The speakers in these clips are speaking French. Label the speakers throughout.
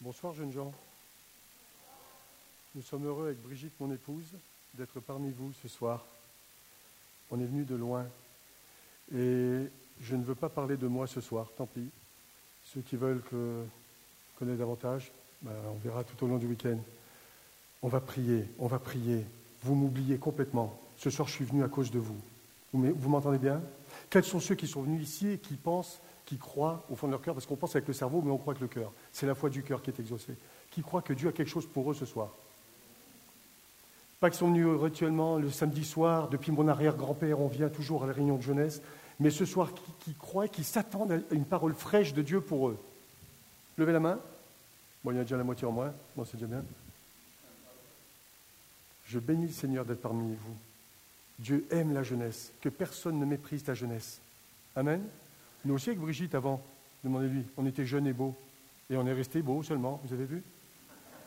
Speaker 1: Bonsoir jeunes gens. Nous sommes heureux avec Brigitte, mon épouse, d'être parmi vous ce soir. On est venu de loin. Et je ne veux pas parler de moi ce soir, tant pis. Ceux qui veulent que connaître davantage, ben, on verra tout au long du week-end. On va prier, on va prier. Vous m'oubliez complètement. Ce soir, je suis venu à cause de vous. Vous m'entendez bien? Quels sont ceux qui sont venus ici et qui pensent, qui croient au fond de leur cœur, parce qu'on pense avec le cerveau, mais on croit avec le cœur. C'est la foi du cœur qui est exaucée. Qui croient que Dieu a quelque chose pour eux ce soir Pas qu'ils sont venus rituellement le samedi soir, depuis mon arrière-grand-père, on vient toujours à la réunion de jeunesse, mais ce soir qui, croient et qui s'attendent à une parole fraîche de Dieu pour eux. Levez la main. Bon, il y a déjà la moitié en moins. Bon, c'est déjà bien. Je bénis le Seigneur d'être parmi vous. Dieu aime la jeunesse, que personne ne méprise ta jeunesse. Amen. Nous aussi avec Brigitte avant, demandez-lui, on était jeunes et beaux. Et on est resté beaux seulement, vous avez vu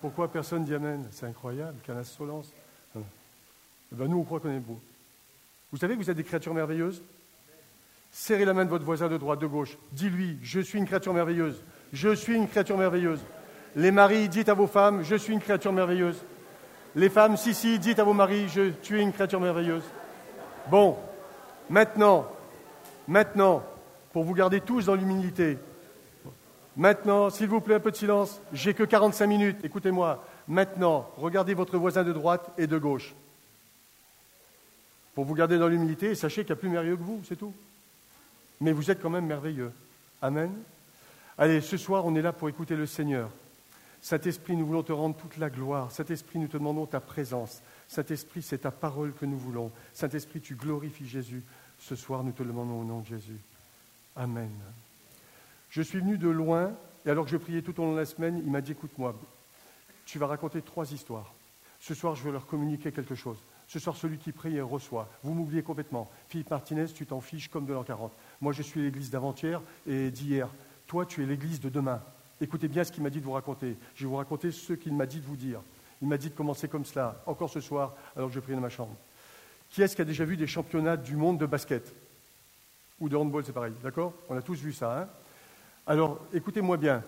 Speaker 1: Pourquoi personne dit Amen? C'est incroyable, quelle insolence. Eh ben nous, on croit qu'on est beaux. Vous savez que vous êtes des créatures merveilleuses? Serrez la main de votre voisin de droite, de gauche. Dis-lui, je suis une créature merveilleuse. Je suis une créature merveilleuse. Les maris, dites à vos femmes, je suis une créature merveilleuse. Les femmes, si, si, dites à vos maris, je, tu es une créature merveilleuse. Bon, maintenant, maintenant, pour vous garder tous dans l'humilité, maintenant, s'il vous plaît, un peu de silence, j'ai que 45 minutes, écoutez-moi. Maintenant, regardez votre voisin de droite et de gauche. Pour vous garder dans l'humilité, sachez qu'il y a plus merveilleux que vous, c'est tout. Mais vous êtes quand même merveilleux. Amen. Allez, ce soir, on est là pour écouter le Seigneur. Saint-Esprit, nous voulons te rendre toute la gloire. Saint-Esprit, nous te demandons ta présence. Saint-Esprit, c'est ta parole que nous voulons. Saint-Esprit, tu glorifies Jésus. Ce soir, nous te le demandons au nom de Jésus. Amen. Je suis venu de loin, et alors que je priais tout au long de la semaine, il m'a dit, écoute-moi, tu vas raconter trois histoires. Ce soir, je vais leur communiquer quelque chose. Ce soir, celui qui prie reçoit. Vous m'oubliez complètement. Philippe Martinez, tu t'en fiches comme de l'an 40. Moi, je suis l'église d'avant-hier et d'hier. Toi, tu es l'église de demain. Écoutez bien ce qu'il m'a dit de vous raconter. Je vais vous raconter ce qu'il m'a dit de vous dire. Il m'a dit de commencer comme cela, encore ce soir, alors que je prie dans ma chambre. Qui est-ce qui a déjà vu des championnats du monde de basket? Ou de handball, c'est pareil, d'accord? On a tous vu ça. Hein? Alors, écoutez-moi bien.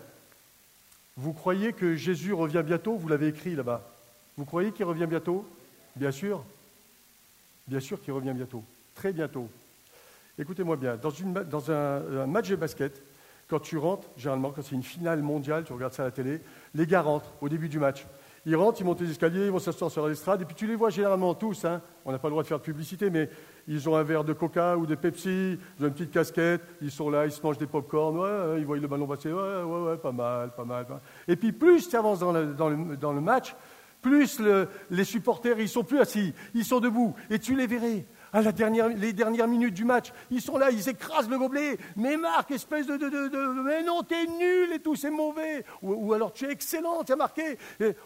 Speaker 1: Vous croyez que Jésus revient bientôt? Vous l'avez écrit là-bas. Vous croyez qu'il revient bientôt? Bien sûr. Bien sûr qu'il revient bientôt. Très bientôt. Écoutez-moi bien. Dans, un match de basket, quand tu rentres, généralement, quand c'est une finale mondiale, tu regardes ça à la télé, les gars rentrent au début du match. Ils rentrent, ils montent les escaliers, ils vont s'asseoir sur l'estrade, et puis tu les vois généralement tous. Hein. on n'a pas le droit de faire de publicité, mais ils ont un verre de coca ou de Pepsi, ils ont une petite casquette, ils sont là, ils se mangent des pop-corn, ouais, ils voient le ballon passer, ouais, ouais, ouais, pas mal, pas mal. Et puis plus tu avances dans le, match, plus les supporters, ils sont plus assis, ils sont debout, et tu les verrais à la dernière, les dernières minutes du match. Ils sont là, ils écrasent le gobelet. Mais Marc, espèce de, de, de, mais non, t'es nul et tout, c'est mauvais. Ou, alors tu es excellent, tu as marqué.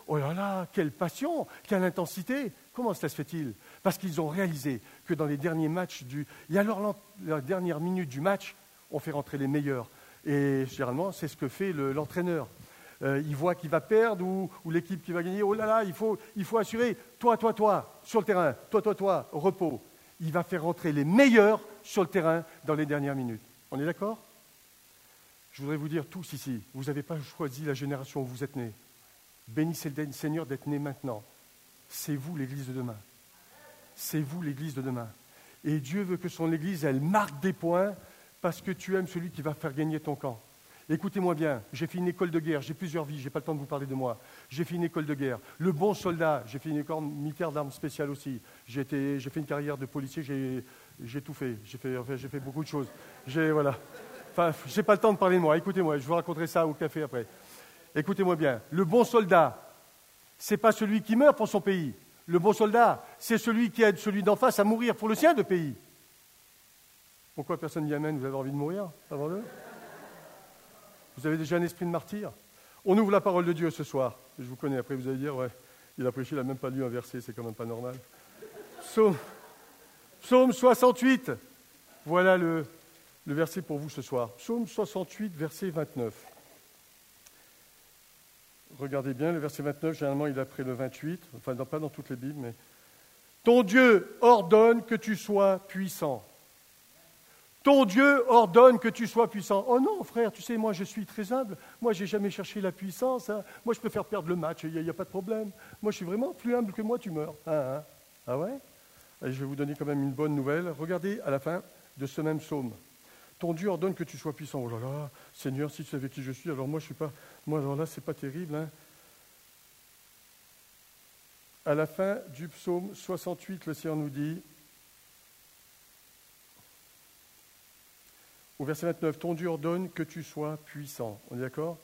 Speaker 1: oh là là, quelle passion, quelle intensité. Comment cela se fait-il? Parce qu'ils ont réalisé que dans les derniers matchs du, et alors la dernière minute du match, on fait rentrer les meilleurs. Et généralement, c'est ce que fait l'entraîneur. Euh, il voit qu'il va perdre ou, ou l'équipe qui va gagner. Oh là là, il faut, il faut assurer. Toi, toi, toi, sur le terrain. Toi, toi, toi, repos il va faire rentrer les meilleurs sur le terrain dans les dernières minutes. On est d'accord? Je voudrais vous dire tous ici, vous n'avez pas choisi la génération où vous êtes nés. Bénissez le Seigneur d'être né maintenant. C'est vous l'Église de demain. C'est vous l'Église de demain. Et Dieu veut que son Église, elle marque des points parce que tu aimes celui qui va faire gagner ton camp. Écoutez-moi bien, j'ai fait une école de guerre, j'ai plusieurs vies, je n'ai pas le temps de vous parler de moi. J'ai fait une école de guerre. Le bon soldat, j'ai fait une école militaire d'armes spéciales aussi. J'ai fait une carrière de policier, j'ai tout fait. J'ai fait, fait, beaucoup de choses. J'ai voilà. Enfin, j'ai pas le temps de parler de moi. Écoutez-moi, je vous raconterai ça au café après. Écoutez-moi bien. Le bon soldat, c'est pas celui qui meurt pour son pays. Le bon soldat, c'est celui qui aide celui d'en face à mourir pour le sien de pays. Pourquoi personne n'y amène Vous avez envie de mourir avant d'eux vous avez déjà un esprit de martyr? On ouvre la parole de Dieu ce soir. Je vous connais, après vous allez dire, ouais, il a prêché, il n'a même pas lu un verset, c'est quand même pas normal. Psaume, Psaume 68, voilà le, le verset pour vous ce soir. Psaume 68, verset 29. Regardez bien, le verset 29, généralement il est après le 28, enfin pas dans toutes les Bibles, mais Ton Dieu ordonne que tu sois puissant. Ton Dieu ordonne que tu sois puissant. Oh non, frère, tu sais, moi je suis très humble. Moi, j'ai jamais cherché la puissance. Hein. Moi, je préfère perdre le match, il n'y a, pas de problème. Moi, je suis vraiment plus humble que moi, tu meurs. Ah, hein. ah ouais? Je vais vous donner quand même une bonne nouvelle. Regardez à la fin de ce même psaume. Ton Dieu ordonne que tu sois puissant. Oh là là, Seigneur, si tu savais qui je suis, alors moi, je suis pas. Moi, alors là, c'est pas terrible. Hein. À la fin du psaume 68, le Seigneur nous dit Au verset 29, ton Dieu ordonne que tu sois puissant. On est d'accord?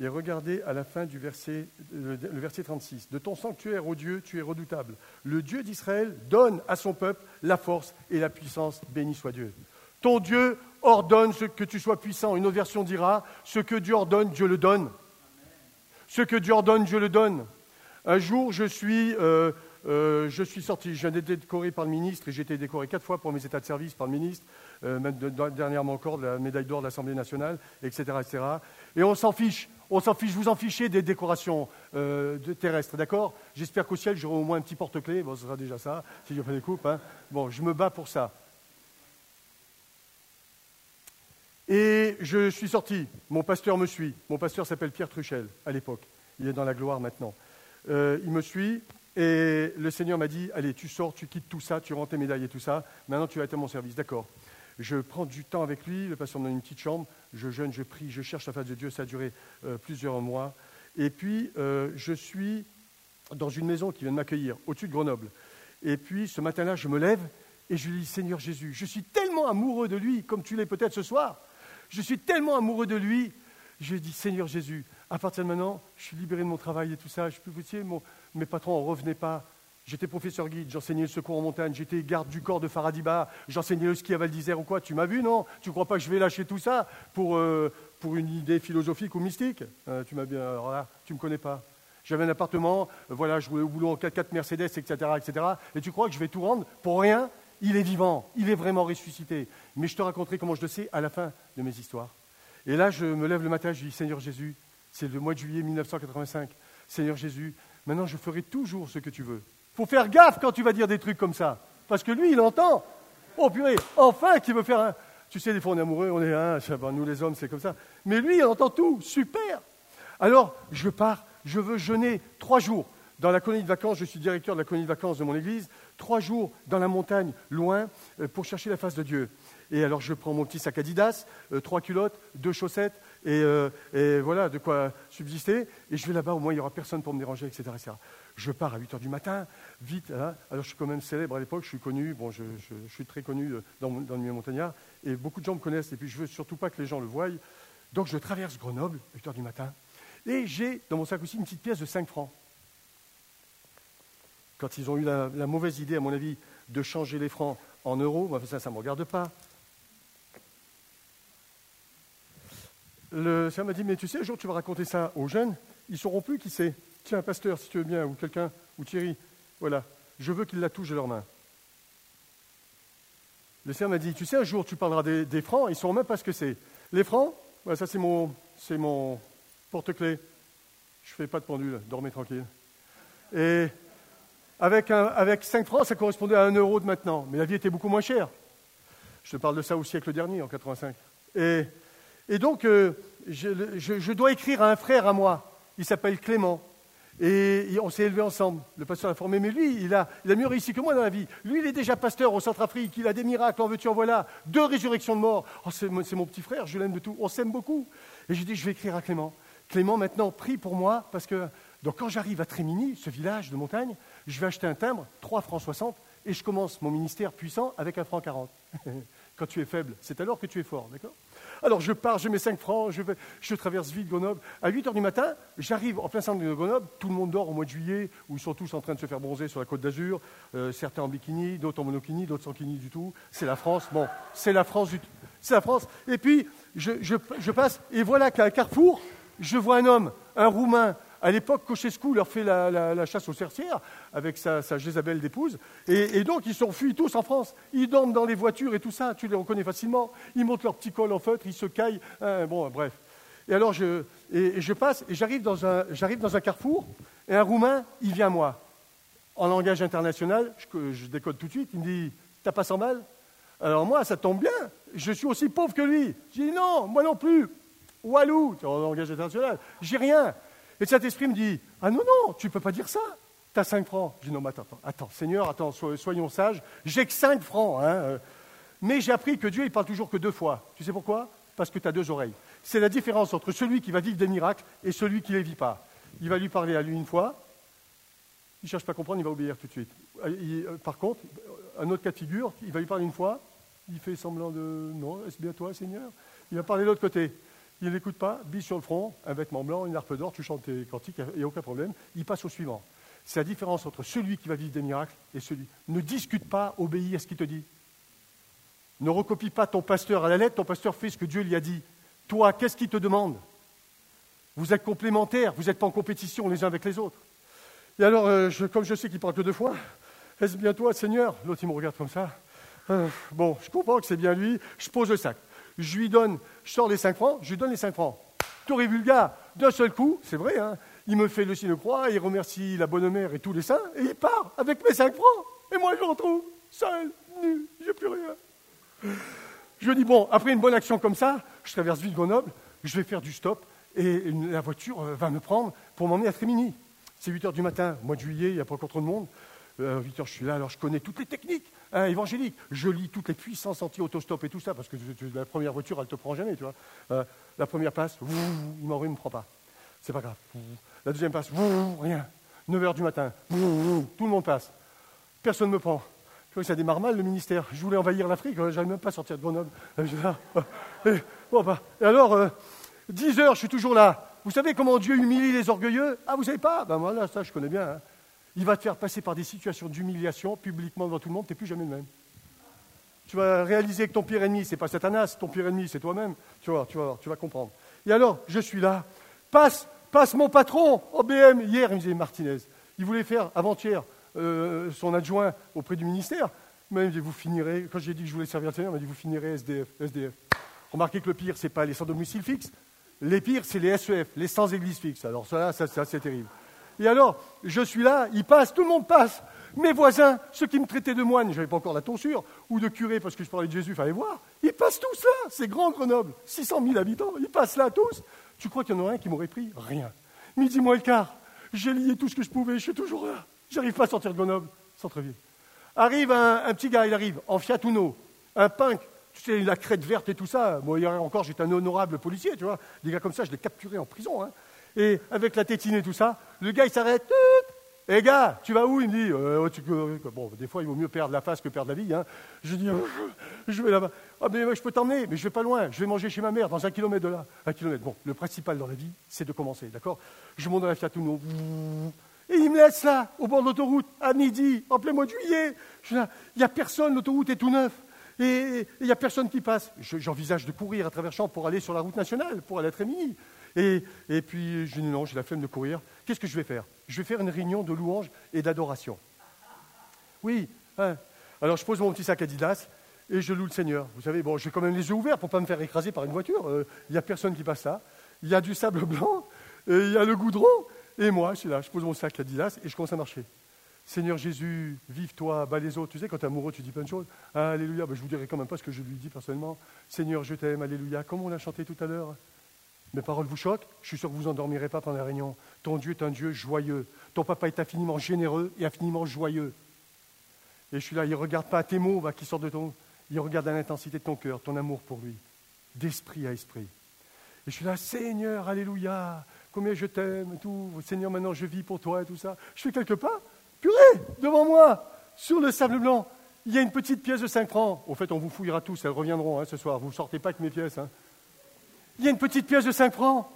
Speaker 1: Et regardez à la fin du verset, le, verset 36. De ton sanctuaire, ô Dieu, tu es redoutable. Le Dieu d'Israël donne à son peuple la force et la puissance. Béni soit Dieu. Ton Dieu ordonne que tu sois puissant. Une autre version dira Ce que Dieu ordonne, Dieu le donne. Ce que Dieu ordonne, Dieu le donne. Un jour, je suis euh, euh, je suis sorti, je viens d'être décoré par le ministre et j'ai été décoré quatre fois pour mes états de service par le ministre, euh, même dernièrement encore de la médaille d'or de l'Assemblée nationale, etc., etc. Et on s'en fiche, on s'en fiche, vous en fichez des décorations euh, terrestres, d'accord? J'espère qu'au ciel j'aurai au moins un petit porte-clés, bon, ce sera déjà ça, si je fais des coupes. Hein. Bon, je me bats pour ça. Et je suis sorti, mon pasteur me suit. Mon pasteur s'appelle Pierre Truchel à l'époque, il est dans la gloire maintenant. il me suit, et le Seigneur m'a dit, allez, tu sors, tu quittes tout ça, tu rends tes médailles et tout ça, maintenant tu vas être à mon service. D'accord. Je prends du temps avec lui, le pasteur me donne une petite chambre, je jeûne, je prie, je cherche la face de Dieu, ça a duré euh, plusieurs mois. Et puis, euh, je suis dans une maison qui vient de m'accueillir, au-dessus de Grenoble. Et puis, ce matin-là, je me lève et je lui dis, Seigneur Jésus, je suis tellement amoureux de lui, comme tu l'es peut-être ce soir. Je suis tellement amoureux de lui. Je dis, Seigneur Jésus, à partir de maintenant, je suis libéré de mon travail et tout ça. Je peux vous dire, mon, mes patrons ne revenaient pas. J'étais professeur guide, j'enseignais le secours en montagne, j'étais garde du corps de Faradiba, j'enseignais le ski à Val d'Isère ou quoi. Tu m'as vu, non? Tu crois pas que je vais lâcher tout ça pour, euh, pour une idée philosophique ou mystique? Euh, Tu m'as bien. Alors là, tu me connais pas. J'avais un appartement, euh, voilà, je roulais au boulot en 4x4 Mercedes, etc., etc. Et tu crois que je vais tout rendre? Pour rien Il est vivant, il est vraiment ressuscité. Mais je te raconterai comment je le sais à la fin de mes histoires. Et là, je me lève le matin, je dis Seigneur Jésus, c'est le mois de juillet 1985. Seigneur Jésus, Maintenant, je ferai toujours ce que tu veux. Faut faire gaffe quand tu vas dire des trucs comme ça. Parce que lui, il entend. Oh purée, enfin qui veut faire un. Tu sais, des fois on est amoureux, on est un, nous les hommes, c'est comme ça. Mais lui, il entend tout. Super. Alors, je pars, je veux jeûner trois jours. Dans la colonie de vacances, je suis directeur de la colonie de vacances de mon église, trois jours dans la montagne, loin, euh, pour chercher la face de Dieu. Et alors je prends mon petit sac Adidas, euh, trois culottes, deux chaussettes, euh, et, voilà, de quoi subsister. Et je vais là-bas, au moins il n'y aura personne pour me déranger, etc. Je pars à 8 h du matin, vite. Hein. Alors je suis quand même célèbre à l'époque, je suis connu, bon, je, suis très connu euh, dans, dans, le milieu montagnard, et beaucoup de gens me connaissent, et puis je veux surtout pas que les gens le voient. Donc je traverse Grenoble, 8 h du matin, et j'ai dans mon sac aussi une petite pièce de 5 francs. Quand ils ont eu la, mauvaise idée, à mon avis, de changer les francs en euros, ça, ça ne me regarde pas. Le Seigneur m'a dit, mais tu sais, un jour tu vas raconter ça aux jeunes, ils ne sauront plus qui c'est. Tiens, pasteur, si tu veux bien, ou quelqu'un, ou Thierry, voilà, je veux qu'ils la touchent de leurs mains. Le Seigneur m'a dit, tu sais, un jour tu parleras des, francs, ils ne sauront même pas ce que c'est. Les francs, ça c'est mon, c'est mon porte-clés. Je ne fais pas de pendule, dormez tranquille. Et avec, un, avec 5 francs, ça correspondait à 1 euro de maintenant. Mais la vie était beaucoup moins chère. Je te parle de ça au siècle dernier, en 85. Et et donc, euh, je, dois écrire à un frère à moi. Il s'appelle Clément. Et on s'est élevés ensemble. Le pasteur a formé, mais lui, il a, il a mieux réussi que moi dans la vie. Lui, il est déjà pasteur au Centrafrique. Il a des miracles, en veux-tu, en voilà. Deux résurrections de mort. Oh, c'est, mon petit frère, je l'aime de tout. On s'aime beaucoup. Et j'ai dit, je vais écrire à Clément. Clément, maintenant, prie pour moi, parce que donc, quand j'arrive à Trémini, ce village de montagne, je vais acheter un timbre, 3 francs 60, et je commence mon ministère puissant avec un franc 40. quand tu es faible, c'est alors que tu es fort, d'accord? Alors je pars, je mets 5 francs, je, traverse vite Grenoble. À 8 h du matin, j'arrive en plein centre de Grenoble, tout le monde dort au mois de juillet, où ils sont tous en train de se faire bronzer sur la côte d'Azur, euh, certains en bikini, d'autres en monokini, d'autres sans kini du tout. C'est la France, bon, c'est la France, c'est la France. Et puis, je passe, et voilà qu'à un carrefour, je vois un homme, un Roumain, à l'époque, Kochescu leur fait la, chasse aux sorcières avec sa, Jézabel d'épouse. Et, donc, ils s'enfuient tous en France. Ils dorment dans les voitures et tout ça. Tu les reconnais facilement. Ils montent leur petit col en feutre, ils se caillent. Hein, bon, bref. Et alors, je, et, je passe et j'arrive dans, un, dans un carrefour. Et un Roumain, il vient à moi. En langage international, je, je décode tout de suite. Il me dit T'as pas 100 balles? Alors moi, ça tombe bien, je suis aussi pauvre que lui. Je dis non, moi non plus. Walou, en langage international, j'ai rien. Et le Saint-Esprit me dit, ah non, non, tu ne peux pas dire ça. Tu as 5 francs. Je dis non, mais attends, attends, Seigneur, attends, soyons sages, j'ai que 5 francs. Hein. Euh. Mais j'ai appris que Dieu, il parle toujours que deux fois. Tu sais pourquoi? Parce que tu as deux oreilles. C'est la différence entre celui qui va vivre des miracles et celui qui ne les vit pas. Il va lui parler à lui une fois, il ne cherche pas à comprendre, il va obéir tout de suite. Euh, euh, par contre, un autre cas de figure, il va lui parler une fois, il fait semblant de non, est-ce bien toi, Seigneur? Il va parler de l'autre côté. Il n'écoute pas, bille sur le front, un vêtement blanc, une harpe d'or, tu chantes tes cantiques, il n'y a aucun problème. Il passe au suivant. C'est la différence entre celui qui va vivre des miracles et celui. Ne discute pas, obéis à ce qu'il te dit. Ne recopie pas ton pasteur à la lettre, ton pasteur fait ce que Dieu lui a dit. Toi, qu'est-ce qu'il te demande? Vous êtes complémentaires, vous n'êtes pas en compétition les uns avec les autres. Et alors, euh, comme je sais qu'il parle que deux fois, est-ce bien toi, Seigneur? L'autre, il me regarde comme ça. Euh, bon, je comprends que c'est bien lui, je pose le sac. Je lui donne, je sors les cinq francs, je lui donne les cinq francs. Toré vulga, d'un seul coup, c'est vrai, hein, il me fait le signe de croix, il remercie la bonne mère et tous les saints, et il part avec mes cinq francs. Et moi, je retrouve seul, nu, j'ai plus rien. Je dis, bon, après une bonne action comme ça, je traverse vite Grenoble, je vais faire du stop, et la voiture euh, va me prendre pour m'emmener à Trémini. C'est 8 heures du matin, mois de juillet, il n'y a pas encore trop de monde. Euh, 8 heures, je suis là, alors je connais toutes les techniques hein, évangéliques. Je lis toutes les puissances anti-autostop et tout ça, parce que la première voiture, elle ne te prend jamais, tu vois. Euh, la première passe, il m'en il ne me prend pas. C'est pas grave. La deuxième passe, rien. 9 heures du matin, tout le monde passe. Personne ne me prend. Je vois que ça démarre mal, le ministère. Je voulais envahir l'Afrique, n'avais même pas sortir de Grenoble. Euh, et, bon, bah, et alors, 10 euh, heures, je suis toujours là. Vous savez comment Dieu humilie les orgueilleux? Ah, vous savez pas? Ben moi, là, ça, je connais bien. Hein. Il va te faire passer par des situations d'humiliation publiquement devant tout le monde, tu n'es plus jamais le même. Tu vas réaliser que ton pire ennemi, ce n'est pas Satanas, ton pire ennemi, c'est toi-même. Tu vois, tu vas, tu vas comprendre. Et alors, je suis là. Passe, passe mon patron au BM. Hier, il me disait Martinez. Il voulait faire, avant-hier, euh, son adjoint auprès du ministère. Mais il me dit, vous finirez, quand j'ai dit que je voulais servir le Seigneur, il m'a dit, vous finirez SDF. SDF. Remarquez que le pire, ce n'est pas les sans domicile fixe, les pires, c'est les SEF, les sans église fixe. Alors ça, ça c'est assez terrible. Et alors, je suis là, il passe, tout le monde passe. Mes voisins, ceux qui me traitaient de moine, je n'avais pas encore la tonsure, ou de curé parce que je parlais de Jésus, fallait voir, ils passent tous là, c'est grand Grenoble, 600 000 habitants, ils passent là tous. Tu crois qu'il y en a un qui m'aurait pris Rien. Midi moins le quart, j'ai lié tout ce que je pouvais, je suis toujours là. J'arrive pas à sortir de Grenoble, centre-ville. Arrive un, un, petit gars, il arrive, en Fiat Uno, un punk, tu sais, la crête verte et tout ça. Moi, hier encore, j'étais un honorable policier, tu vois. Des gars comme ça, je les capturais en prison. Hein. Et avec la tétine et tout ça, le gars, il s'arrête. Eh, gars, tu vas où? Il me dit, euh, oh, euh, bon, des fois, il vaut mieux perdre la face que perdre la vie. Hein. Je dis, oh, je vais là-bas. Ah, mais moi, je peux t'emmener, mais je vais pas loin. Je vais manger chez ma mère, dans un kilomètre de là. Un kilomètre. Bon, le principal dans la vie, c'est de commencer, d'accord? Je monte dans la Fiat Uno. Et il me laisse là, au bord de l'autoroute, à midi, en plein mois de juillet. Il n'y a personne, l'autoroute est tout neuf et il n'y a personne qui passe. J'envisage de courir à travers champs pour aller sur la route nationale, pour aller à Trémini. Et, et puis, je dis non, j'ai la flemme de courir. Qu'est-ce que je vais faire? Je vais faire une réunion de louange et d'adoration. Oui. Hein. Alors, je pose mon petit sac Adidas et je loue le Seigneur. Vous savez, bon, j'ai quand même les yeux ouverts pour ne pas me faire écraser par une voiture. Euh, il n'y a personne qui passe là. Il y a du sable blanc, et il y a le goudron, et moi, je suis là, je pose mon sac Adidas et je commence à marcher. Seigneur Jésus, vive toi, bas les autres. Tu sais, quand tu es amoureux, tu dis plein de choses. alléluia, ben, je vous dirai quand même pas ce que je lui dis personnellement. Seigneur, je t'aime, alléluia. Comme on a chanté tout à l'heure. Mes paroles vous choquent Je suis sûr que vous endormirez pas pendant la réunion. Ton Dieu est un Dieu joyeux. Ton papa est infiniment généreux et infiniment joyeux. Et je suis là, il ne regarde pas tes mots qui sortent de ton. Il regarde à l'intensité de ton cœur, ton amour pour lui, d'esprit à esprit. Et je suis là, Seigneur, alléluia, combien je t'aime, tout. Seigneur, maintenant je vis pour toi et tout ça. Je fais quelques pas, Purée, devant moi, sur le sable blanc, il y a une petite pièce de 5 francs. Au fait, on vous fouillera tous, elles reviendront hein, ce soir. Vous ne sortez pas avec mes pièces. Hein. Il y a une petite pièce de 5 francs.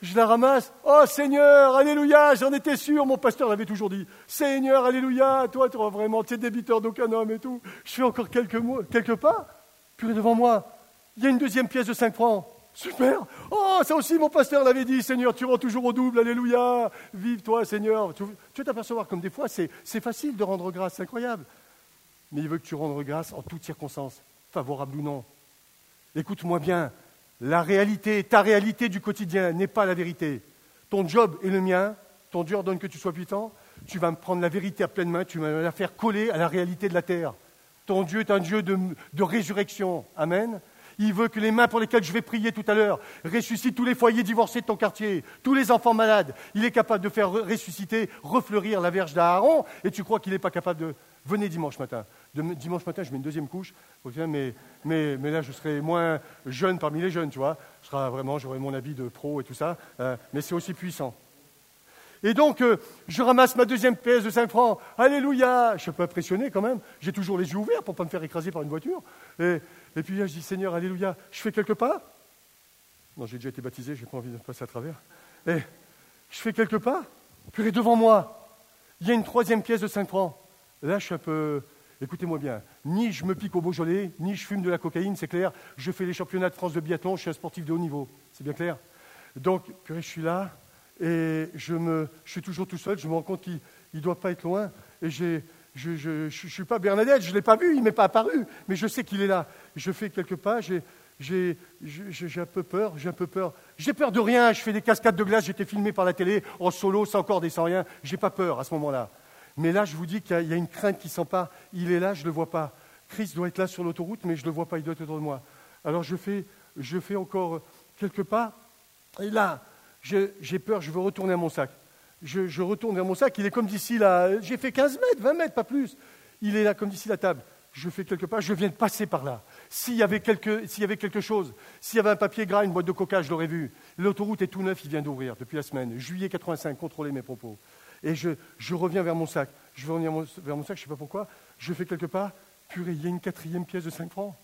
Speaker 1: Je la ramasse. Oh Seigneur, Alléluia, j'en étais sûr, mon pasteur l'avait toujours dit. Seigneur, Alléluia, toi, tu es vraiment, tu es débiteur d'aucun homme et tout. Je fais encore quelques, mots, quelques pas. Purée, devant moi, il y a une deuxième pièce de 5 francs. Super Oh, ça aussi, mon pasteur l'avait dit, Seigneur, tu rends toujours au double, Alléluia Vive toi, Seigneur Tu, tu vas t'apercevoir comme des fois, c'est, facile de rendre grâce, c'est incroyable. Mais il veut que tu rendes grâce en toutes circonstances, favorables ou non. Écoute-moi bien, la réalité, ta réalité du quotidien n'est pas la vérité. Ton job est le mien, ton Dieu ordonne que tu sois puissant, tu vas me prendre la vérité à pleine main, tu vas la faire coller à la réalité de la terre. Ton Dieu est un Dieu de, de résurrection. Amen. Il veut que les mains pour lesquelles je vais prier tout à l'heure ressuscitent tous les foyers divorcés de ton quartier, tous les enfants malades. Il est capable de faire ressusciter, refleurir la verge d'Aaron. Et tu crois qu'il n'est pas capable de... Venez dimanche matin. Dimanche matin, je mets une deuxième couche. Mais, mais, mais, là, je serai moins jeune parmi les jeunes, tu vois. Je serai vraiment, j'aurai mon habit de pro et tout ça. Euh, mais c'est aussi puissant. Et donc, euh, je ramasse ma deuxième pièce de 5 francs. Alléluia Je suis un peu impressionné quand même. J'ai toujours les yeux ouverts pour ne pas me faire écraser par une voiture. Et, et puis là, je dis, Seigneur, Alléluia, je fais quelques pas? Non, j'ai déjà été baptisé, je n'ai pas envie de passer à travers. Et je fais quelques pas, puis devant moi, il y a une troisième pièce de 5 francs. Là, je suis un peu... Écoutez-moi bien, ni je me pique au Beaujolais, ni je fume de la cocaïne, c'est clair. Je fais les championnats de France de biathlon, je suis un sportif de haut niveau. C'est bien clair Donc, purée, je suis là, et je, me, je suis toujours tout seul, je me rends compte qu'il ne doit pas être loin, et j'ai je ne suis pas Bernadette, je ne l'ai pas vu, il ne m'est pas apparu, mais je sais qu'il est là. Je fais quelques pas, j'ai un peu peur, j'ai un peu peur. J'ai peur de rien, je fais des cascades de glace, j'étais filmé par la télé en solo, sans corde et sans rien. J'ai pas peur à ce moment-là. Mais là, je vous dis qu'il y, a une crainte qui s'empare. Il est là, je ne le vois pas. Christ doit être là sur l'autoroute, mais je ne le vois pas, il doit être autour de moi. Alors je fais, je fais encore quelques pas, et là, j'ai peur, je veux retourner à mon sac je, retourne vers mon sac, il est comme d'ici là, j'ai fait 15 mètres, 20 mètres, pas plus. Il est là comme d'ici la table. Je fais quelques pas, je viens de passer par là. S'il y avait quelque, s'il y avait quelque chose, s'il y avait un papier gras, une boîte de coca, je l'aurais vu. L'autoroute est tout neuf, il vient d'ouvrir depuis la semaine. Juillet 85, contrôlez mes propos. Et je, reviens vers mon sac. Je vais revenir vers mon sac, je ne sais pas pourquoi. Je fais quelques pas. Purée, il y a une quatrième pièce de 5 francs.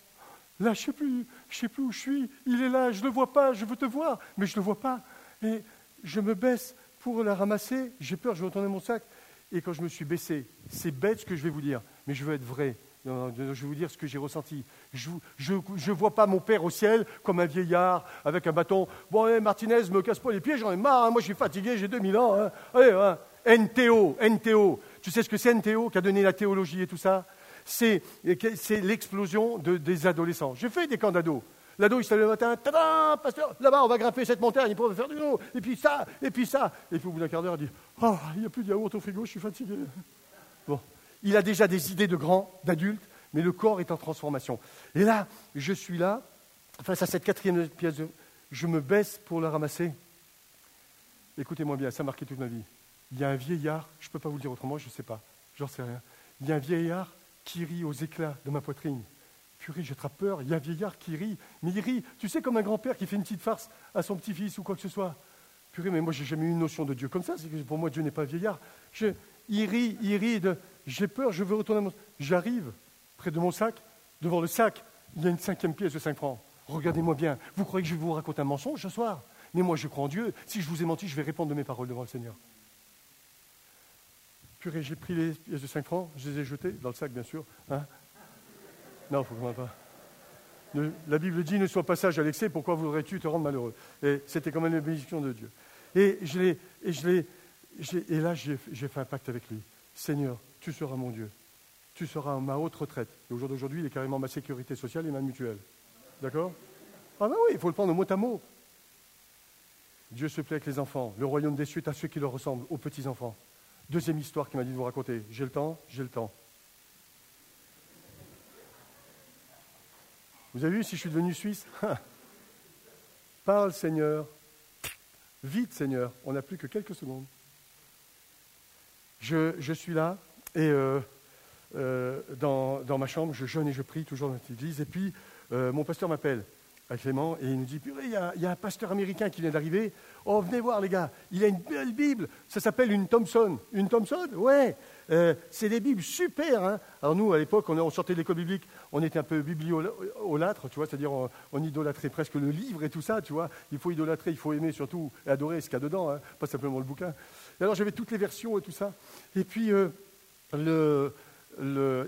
Speaker 1: Là, je ne sais plus, je sais plus où je suis. Il est là, je ne le vois pas, je veux te voir, mais je ne le vois pas. Et je me baisse, pour la ramasser, j'ai peur, je vais retourner mon sac. Et quand je me suis baissé, c'est bête ce que je vais vous dire, mais je veux être vrai. Je vais vous dire ce que j'ai ressenti. Je ne vois pas mon père au ciel comme un vieillard avec un bâton. Bon, allez, Martinez, me casse pas les pieds, j'en ai marre, hein. moi je suis fatigué, j'ai 2000 ans. Hein. Allez, hein. NTO, NTO. Tu sais ce que c'est NTO qui a donné la théologie et tout ça? C'est l'explosion de, des adolescents. J'ai fait des camps d'ados. L'ado, il se lève le matin, tada, pasteur, là-bas, on va grimper cette montagne, il peut faire du vélo, et puis ça, et puis ça. Et puis au bout d'un quart d'heure, il dit, oh, il n'y a plus de yaourt au frigo, je suis fatigué. Bon, il a déjà des idées de grand, d'adulte, mais le corps est en transformation. Et là, je suis là, face à cette quatrième pièce, je me baisse pour la ramasser. Écoutez-moi bien, ça a marqué toute ma vie. Il y a un vieillard, je ne peux pas vous le dire autrement, je ne sais pas, j'en sais rien. Il y a un vieillard qui rit aux éclats de ma poitrine. Purée, j'ai très peur, il y a un vieillard qui rit, mais il rit, tu sais, comme un grand-père qui fait une petite farce à son petit-fils ou quoi que ce soit. Purée, mais moi, j'ai jamais eu une notion de Dieu comme ça, que pour moi, Dieu n'est pas un vieillard. Je, il rit, il rit, de, j'ai peur, je veux retourner à mon... J'arrive près de mon sac, devant le sac, il y a une cinquième pièce de 5 francs. Regardez-moi bien, vous croyez que je vais vous raconter un mensonge ce soir? Mais moi, je crois en Dieu. Si je vous ai menti, je vais répondre de mes paroles devant le Seigneur. Purée, j'ai pris les pièces de 5 francs, je les ai jetées dans le sac, bien sûr. Hein non, il ne faut vraiment pas. la Bible dit ne sois pas sage à l'excès, pourquoi voudrais-tu te rendre malheureux? Et c'était quand même une bénédiction de Dieu. Et, je et, je et là, j'ai fait un pacte avec lui. Seigneur, tu seras mon Dieu. Tu seras ma haute retraite. Et au jour d'aujourd'hui, il est carrément ma sécurité sociale et ma mutuelle. D'accord? Ah ben oui, il faut le prendre mot à mot. Dieu se plaît avec les enfants. Le royaume des cieux est à ceux qui leur ressemblent, aux petits-enfants. Deuxième histoire qu'il m'a dit de vous raconter. J'ai le temps, j'ai le temps. Vous avez vu si je suis devenu suisse? Parle Seigneur. Vite Seigneur. On n'a plus que quelques secondes. Je, suis là et euh, euh, dans, ma chambre, je jeûne et je prie toujours dans l'église. Et puis euh, mon pasteur m'appelle à Clément et il nous dit il y, y, a un pasteur américain qui vient d'arriver. Oh, venez voir les gars, il a une belle Bible. Ça s'appelle une Thompson. Une Thompson? Ouais. Euh, c'est des Bibles super. Hein. Alors nous, à l'époque, on, sortait de l'école biblique, on était un peu bibliolâtre, tu vois, c'est-à-dire on, idolâtrait presque le livre et tout ça, tu vois. Il faut idolâtrer, il faut aimer surtout et adorer ce qu'il y a dedans, hein, pas simplement le bouquin. Et alors j'avais toutes les versions et tout ça. Et puis euh, le,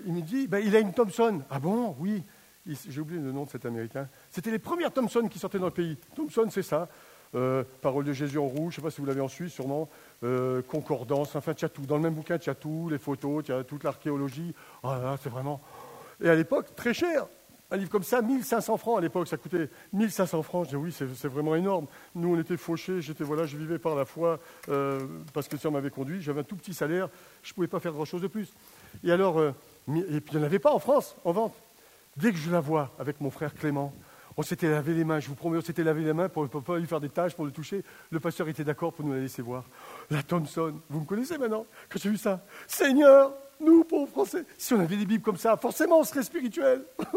Speaker 1: il me dit, ben, il a une Thompson. Ah bon? Oui. J'ai oublié le nom de cet Américain. C'était les premières Thompson qui sortaient dans le pays. Thompson, c'est ça. Euh, Parole de Jésus en rouge, je ne sais pas si vous l'avez en Suisse, sûrement. Euh, concordance, enfin, tu as tout. Dans le même bouquin, tu as tout, les photos, tu as toute l'archéologie. Ah c'est vraiment. Et à l'époque, très cher. Un livre comme ça, 1500 francs à l'époque, ça coûtait 1500 francs. Je dis oui, c'est vraiment énorme. Nous, on était fauchés, j'étais voilà, je vivais par la foi euh, parce que on m'avait conduit, j'avais un tout petit salaire, je ne pouvais pas faire grand-chose de plus. Et alors, euh, Et puis il n'y en avait pas en France, en vente. Dès que je la vois avec mon frère Clément, on s'était lavé les mains, je vous promets, on s'était lavé les mains pour ne pas lui faire des tâches, pour le toucher. Le pasteur était d'accord pour nous la laisser voir. La Thompson, vous me connaissez maintenant? Quand j'ai vu ça, Seigneur, nous, pauvres Français, si on avait des Bibles comme ça, forcément on serait spirituel.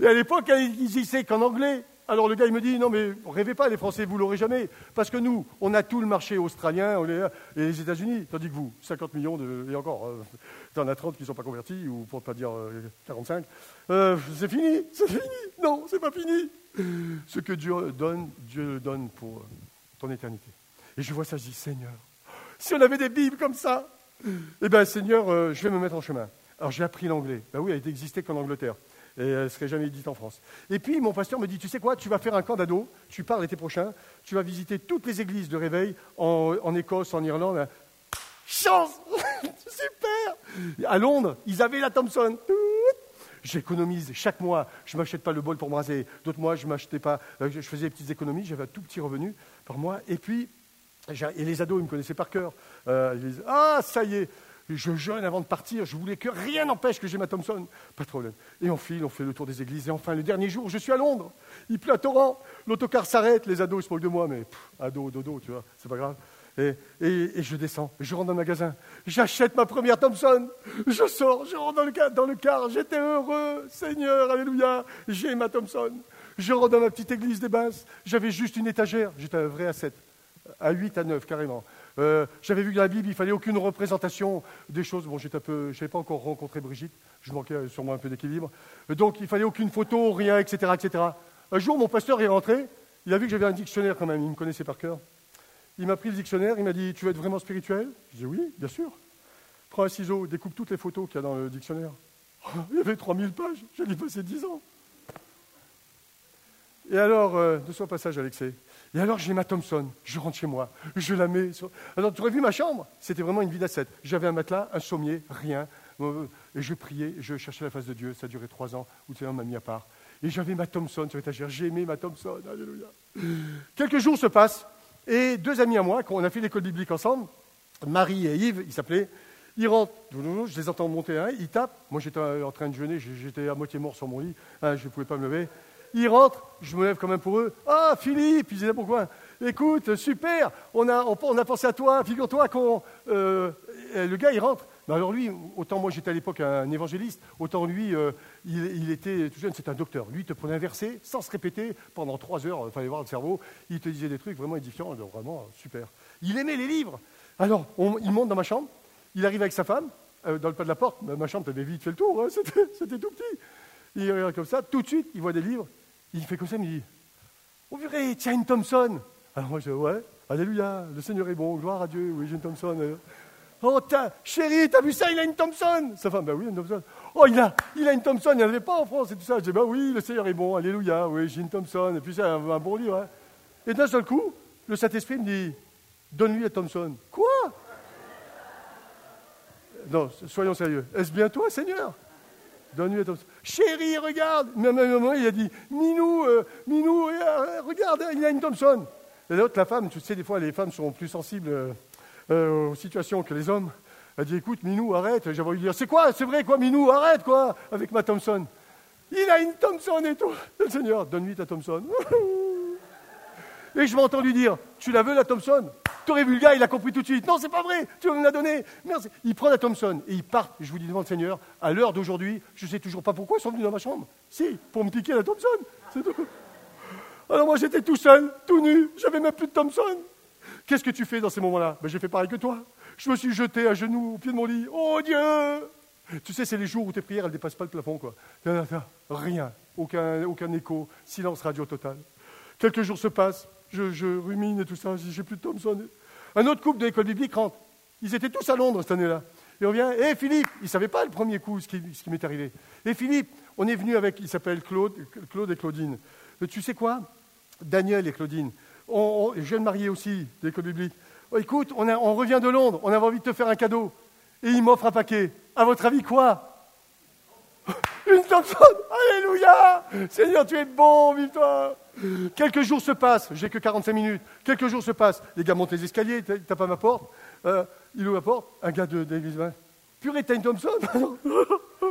Speaker 1: Et à l'époque, ils disaient qu'en anglais. Alors le gars, il me dit, non mais rêvez pas, les Français, vous l'aurez jamais. Parce que nous, on a tout le marché australien et les États-Unis, tandis que vous, 50 millions de... Et encore, euh, t'en as 30 qui ne sont pas convertis, ou pour ne pas dire 45. Euh, euh, c'est fini, c'est fini. Non, c'est pas fini. Ce que Dieu donne, Dieu le donne pour ton éternité. Et je vois ça, je dis, Seigneur, si on avait des Bibles comme ça, eh bien, Seigneur, je vais me mettre en chemin. Alors j'ai appris l'anglais. Ben oui, elle n'existait qu'en Angleterre et elle ne serait jamais dite en France. Et puis mon pasteur me dit, tu sais quoi, tu vas faire un camp d'ado, tu pars l'été prochain, tu vas visiter toutes les églises de réveil en, Écosse, en Irlande. Chance Super À Londres, ils avaient la Thompson. J'économise chaque mois. Je ne m'achète pas le bol pour me raser. D'autres mois, je m'achetais pas. Euh, je faisais des petites économies. J'avais un tout petit revenu par mois. Et puis, et les ados, ils me connaissaient par cœur. Euh, ils disaient Ah, ça y est, je jeûne avant de partir, je voulais que rien n'empêche que j'ai ma Thompson. Pas de problème. Et on file, on fait le tour des églises. Et enfin, le dernier jour, je suis à Londres. Il pleut à torrent. L'autocar s'arrête. Les ados, ils se moquent de moi. Mais ado, dodo, tu vois, c'est pas grave. Et, je descends. Je rentre dans le magasin. J'achète ma première Thompson. Je sors. Je rentre dans le, dans le car. J'étais heureux. Seigneur, Alléluia. J'ai ma Thompson. Je rentre dans ma petite église des Basses. J'avais juste une étagère. J'étais un vrai à 7. À 8, à 9, carrément. Euh, j'avais vu que la Bible, il fallait aucune représentation des choses. Bon, j'étais un peu, je n'avais pas encore rencontré Brigitte, je manquais sûrement un peu d'équilibre. Donc, il fallait aucune photo, rien, etc., etc. Un jour, mon pasteur est rentré, il a vu que j'avais un dictionnaire quand même, il me connaissait par cœur. Il m'a pris le dictionnaire, il m'a dit Tu veux être vraiment spirituel? Je dis Oui, bien sûr. Prends un ciseau, découpe toutes les photos qu'il y a dans le dictionnaire. il y avait 3000 pages, dû passer 10 ans. Et alors, euh, de son passage, Alexei, et alors j'ai ma Thompson, je rentre chez moi, je la mets. Sur... Alors tu aurais vu ma chambre? C'était vraiment une vie d'asset. J'avais un matelas, un sommier, rien. Euh, et je priais, je cherchais la face de Dieu. Ça a duré trois ans, où tu m'a mis à part. Et j'avais ma Thompson sur l'étagère. J'aimais ma Thompson. Alléluia. Quelques jours se passent, et deux amis à moi, on a fait l'école biblique ensemble, Marie et Yves, ils s'appelaient, ils rentrent, je les entends monter un, ils tapent. Moi j'étais en train de jeûner, j'étais à moitié mort sur mon lit, hein, je ne pouvais pas me lever. Ils rentrent, je me lève quand même pour eux. Ah, Philippe, ils disaient pourquoi? Écoute, super, on a, on, a pensé à toi, figure-toi qu'on. Euh, le gars, il rentre. Mais alors lui, autant moi j'étais à l'époque un évangéliste, autant lui, euh, il, était tout jeune, c'est un docteur. Lui, il te prenait un verset sans se répéter pendant trois heures, il fallait voir le cerveau, il te disait des trucs vraiment édifiants, vraiment super. Il aimait les livres. Alors, il monte dans ma chambre, il arrive avec sa femme, euh, dans le pas de la porte, ma chambre, avait vite fait le tour, hein, c'était tout petit. Il regarde comme ça, tout de suite, il voit des livres, il fait comme ça, il dit Oh, verrez, tiens une Thompson. Alors moi, je dis Ouais, Alléluia, le Seigneur est bon, gloire à Dieu, oui, j'ai une Thompson. Oh, chérie, t'as vu ça, il a une Thompson? Sa femme, ben oui, une Thompson. Oh, il a, il a une Thompson, il n'y en avait pas en France et tout ça. Je dis Ben oui, le Seigneur est bon, Alléluia, oui, j'ai une Thompson. Et puis c'est un, un, bon livre. Hein. Et d'un seul coup, le Saint-Esprit me dit Donne-lui la Thompson. Quoi? Non, soyons sérieux. Est-ce bien toi, Seigneur? Donne-lui Chérie, regarde Même moment, il a dit Minou, euh, Minou, euh, regarde, il a une Thompson. Et l'autre, la femme, tu sais, des fois, les femmes sont plus sensibles euh, aux situations que les hommes. Elle dit Écoute, Minou, arrête. J'avais envie de dire C'est quoi? C'est vrai, quoi, Minou, arrête, quoi, avec ma Thompson. Il a une Thompson et tout. Le Seigneur, donne-lui ta Thompson. Et je m'entends lui dire Tu la veux, la Thompson? T'aurais vu le gars, il a compris tout de suite. Non, c'est pas vrai, tu me l'as donné. Merci. Il prend la Thompson et il part, je vous dis devant le Seigneur, à l'heure d'aujourd'hui, je ne sais toujours pas pourquoi ils sont venus dans ma chambre. Si, pour me piquer la Thompson. C'est tout. Alors moi j'étais tout seul, tout nu, j'avais même plus de Thompson. Qu'est-ce que tu fais dans ces moments-là? Ben, J'ai fait pareil que toi. Je me suis jeté à genoux au pied de mon lit. Oh Dieu Tu sais, c'est les jours où tes prières, elles ne dépassent pas le plafond. quoi. Rien, aucun, aucun écho, silence radio total. Quelques jours se passent, je, rumine et tout ça, j'ai plus de Thompson. Un autre couple de l'école biblique rentre. Ils étaient tous à Londres cette année-là. Et on vient, hé Philippe, il ne savait pas le premier coup ce qui, m'est arrivé. Hé Philippe, on est venu avec, il s'appelle Claude, Claude et Claudine. Mais tu sais quoi? Daniel et Claudine. On, on, jeune marié aussi de l'école. Oh, écoute, on, on revient de Londres, on avait envie de te faire un cadeau. Et il m'offre un paquet. À votre avis, quoi? Une Thompson Alléluia Seigneur, tu es bon, vive-toi Quelques jours se passent, j'ai que 45 minutes. Quelques jours se passent, les gars montent les escaliers, ils tapent à ma porte? Euh, il ouvre la porte, un gars de, l'église. Purée, t'as une Thompson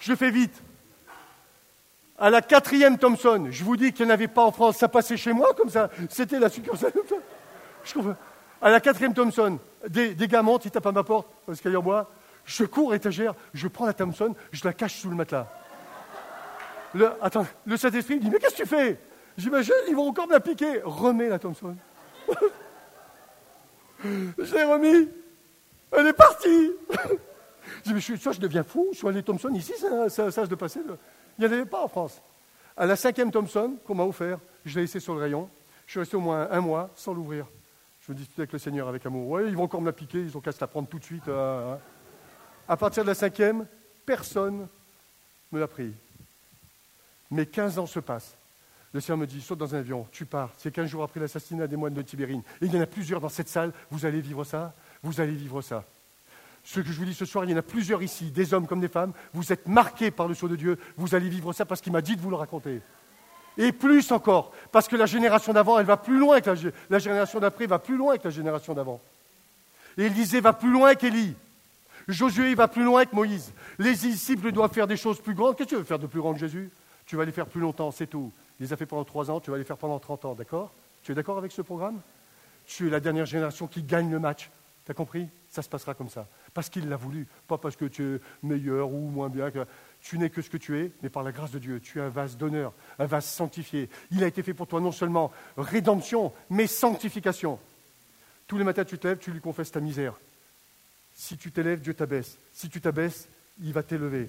Speaker 1: Je fais vite. À la quatrième Thompson, je vous dis qu'il n'y en avait pas en France, ça passait chez moi comme ça. C'était la succursale. Je À la quatrième Thompson, des, gars montent, ils tapent à ma porte, parce qu'il y a moi. Je cours étagère, je prends la Thompson, je la cache sous le matelas. Le, attends, le Saint-Esprit me dit Mais qu'est-ce que tu fais? J'imagine, ils vont encore me la piquer. Remets la Thompson. je l'ai remis. Elle est partie. je dis Mais soit je deviens fou, soit les Thompson ici, ça, ça, ça de passer. Il n'y en avait pas en France. À la cinquième Thompson qu'on m'a offert, je l'ai laissé sur le rayon. Je suis resté au moins un mois sans l'ouvrir. Je me disputais avec le Seigneur avec amour. Oui, ils vont encore me la piquer, ils ont qu'à se la prendre tout de suite. Euh, hein. À partir de la cinquième, personne ne me l'a pris. Mais 15 ans se passent. Le Seigneur me dit, saute dans un avion, tu pars. C'est 15 jours après l'assassinat des moines de Tibérine. Et il y en a plusieurs dans cette salle. Vous allez vivre ça Vous allez vivre ça. Ce que je vous dis ce soir, il y en a plusieurs ici, des hommes comme des femmes. Vous êtes marqués par le sceau de Dieu. Vous allez vivre ça parce qu'il m'a dit de vous le raconter. Et plus encore, parce que la génération d'avant, elle va plus loin que la, la génération d'après, va plus loin que la génération d'avant. Et Élisée va plus loin qu'Élie. Josué va plus loin que Moïse. Les disciples doivent faire des choses plus grandes. Qu'est-ce que tu veux faire de plus grand que Jésus? Tu vas les faire plus longtemps, c'est tout. Il les a fait pendant trois ans, tu vas les faire pendant trente ans, d'accord? Tu es d'accord avec ce programme? Tu es la dernière génération qui gagne le match. Tu as compris? Ça se passera comme ça. Parce qu'il l'a voulu, pas parce que tu es meilleur ou moins bien. Tu n'es que ce que tu es, mais par la grâce de Dieu. Tu es un vase d'honneur, un vase sanctifié. Il a été fait pour toi non seulement rédemption, mais sanctification. Tous les matins, tu te lèves, tu lui confesses ta misère. Si tu t'élèves, Dieu t'abaisse. Si tu t'abaisses, il va t'élever.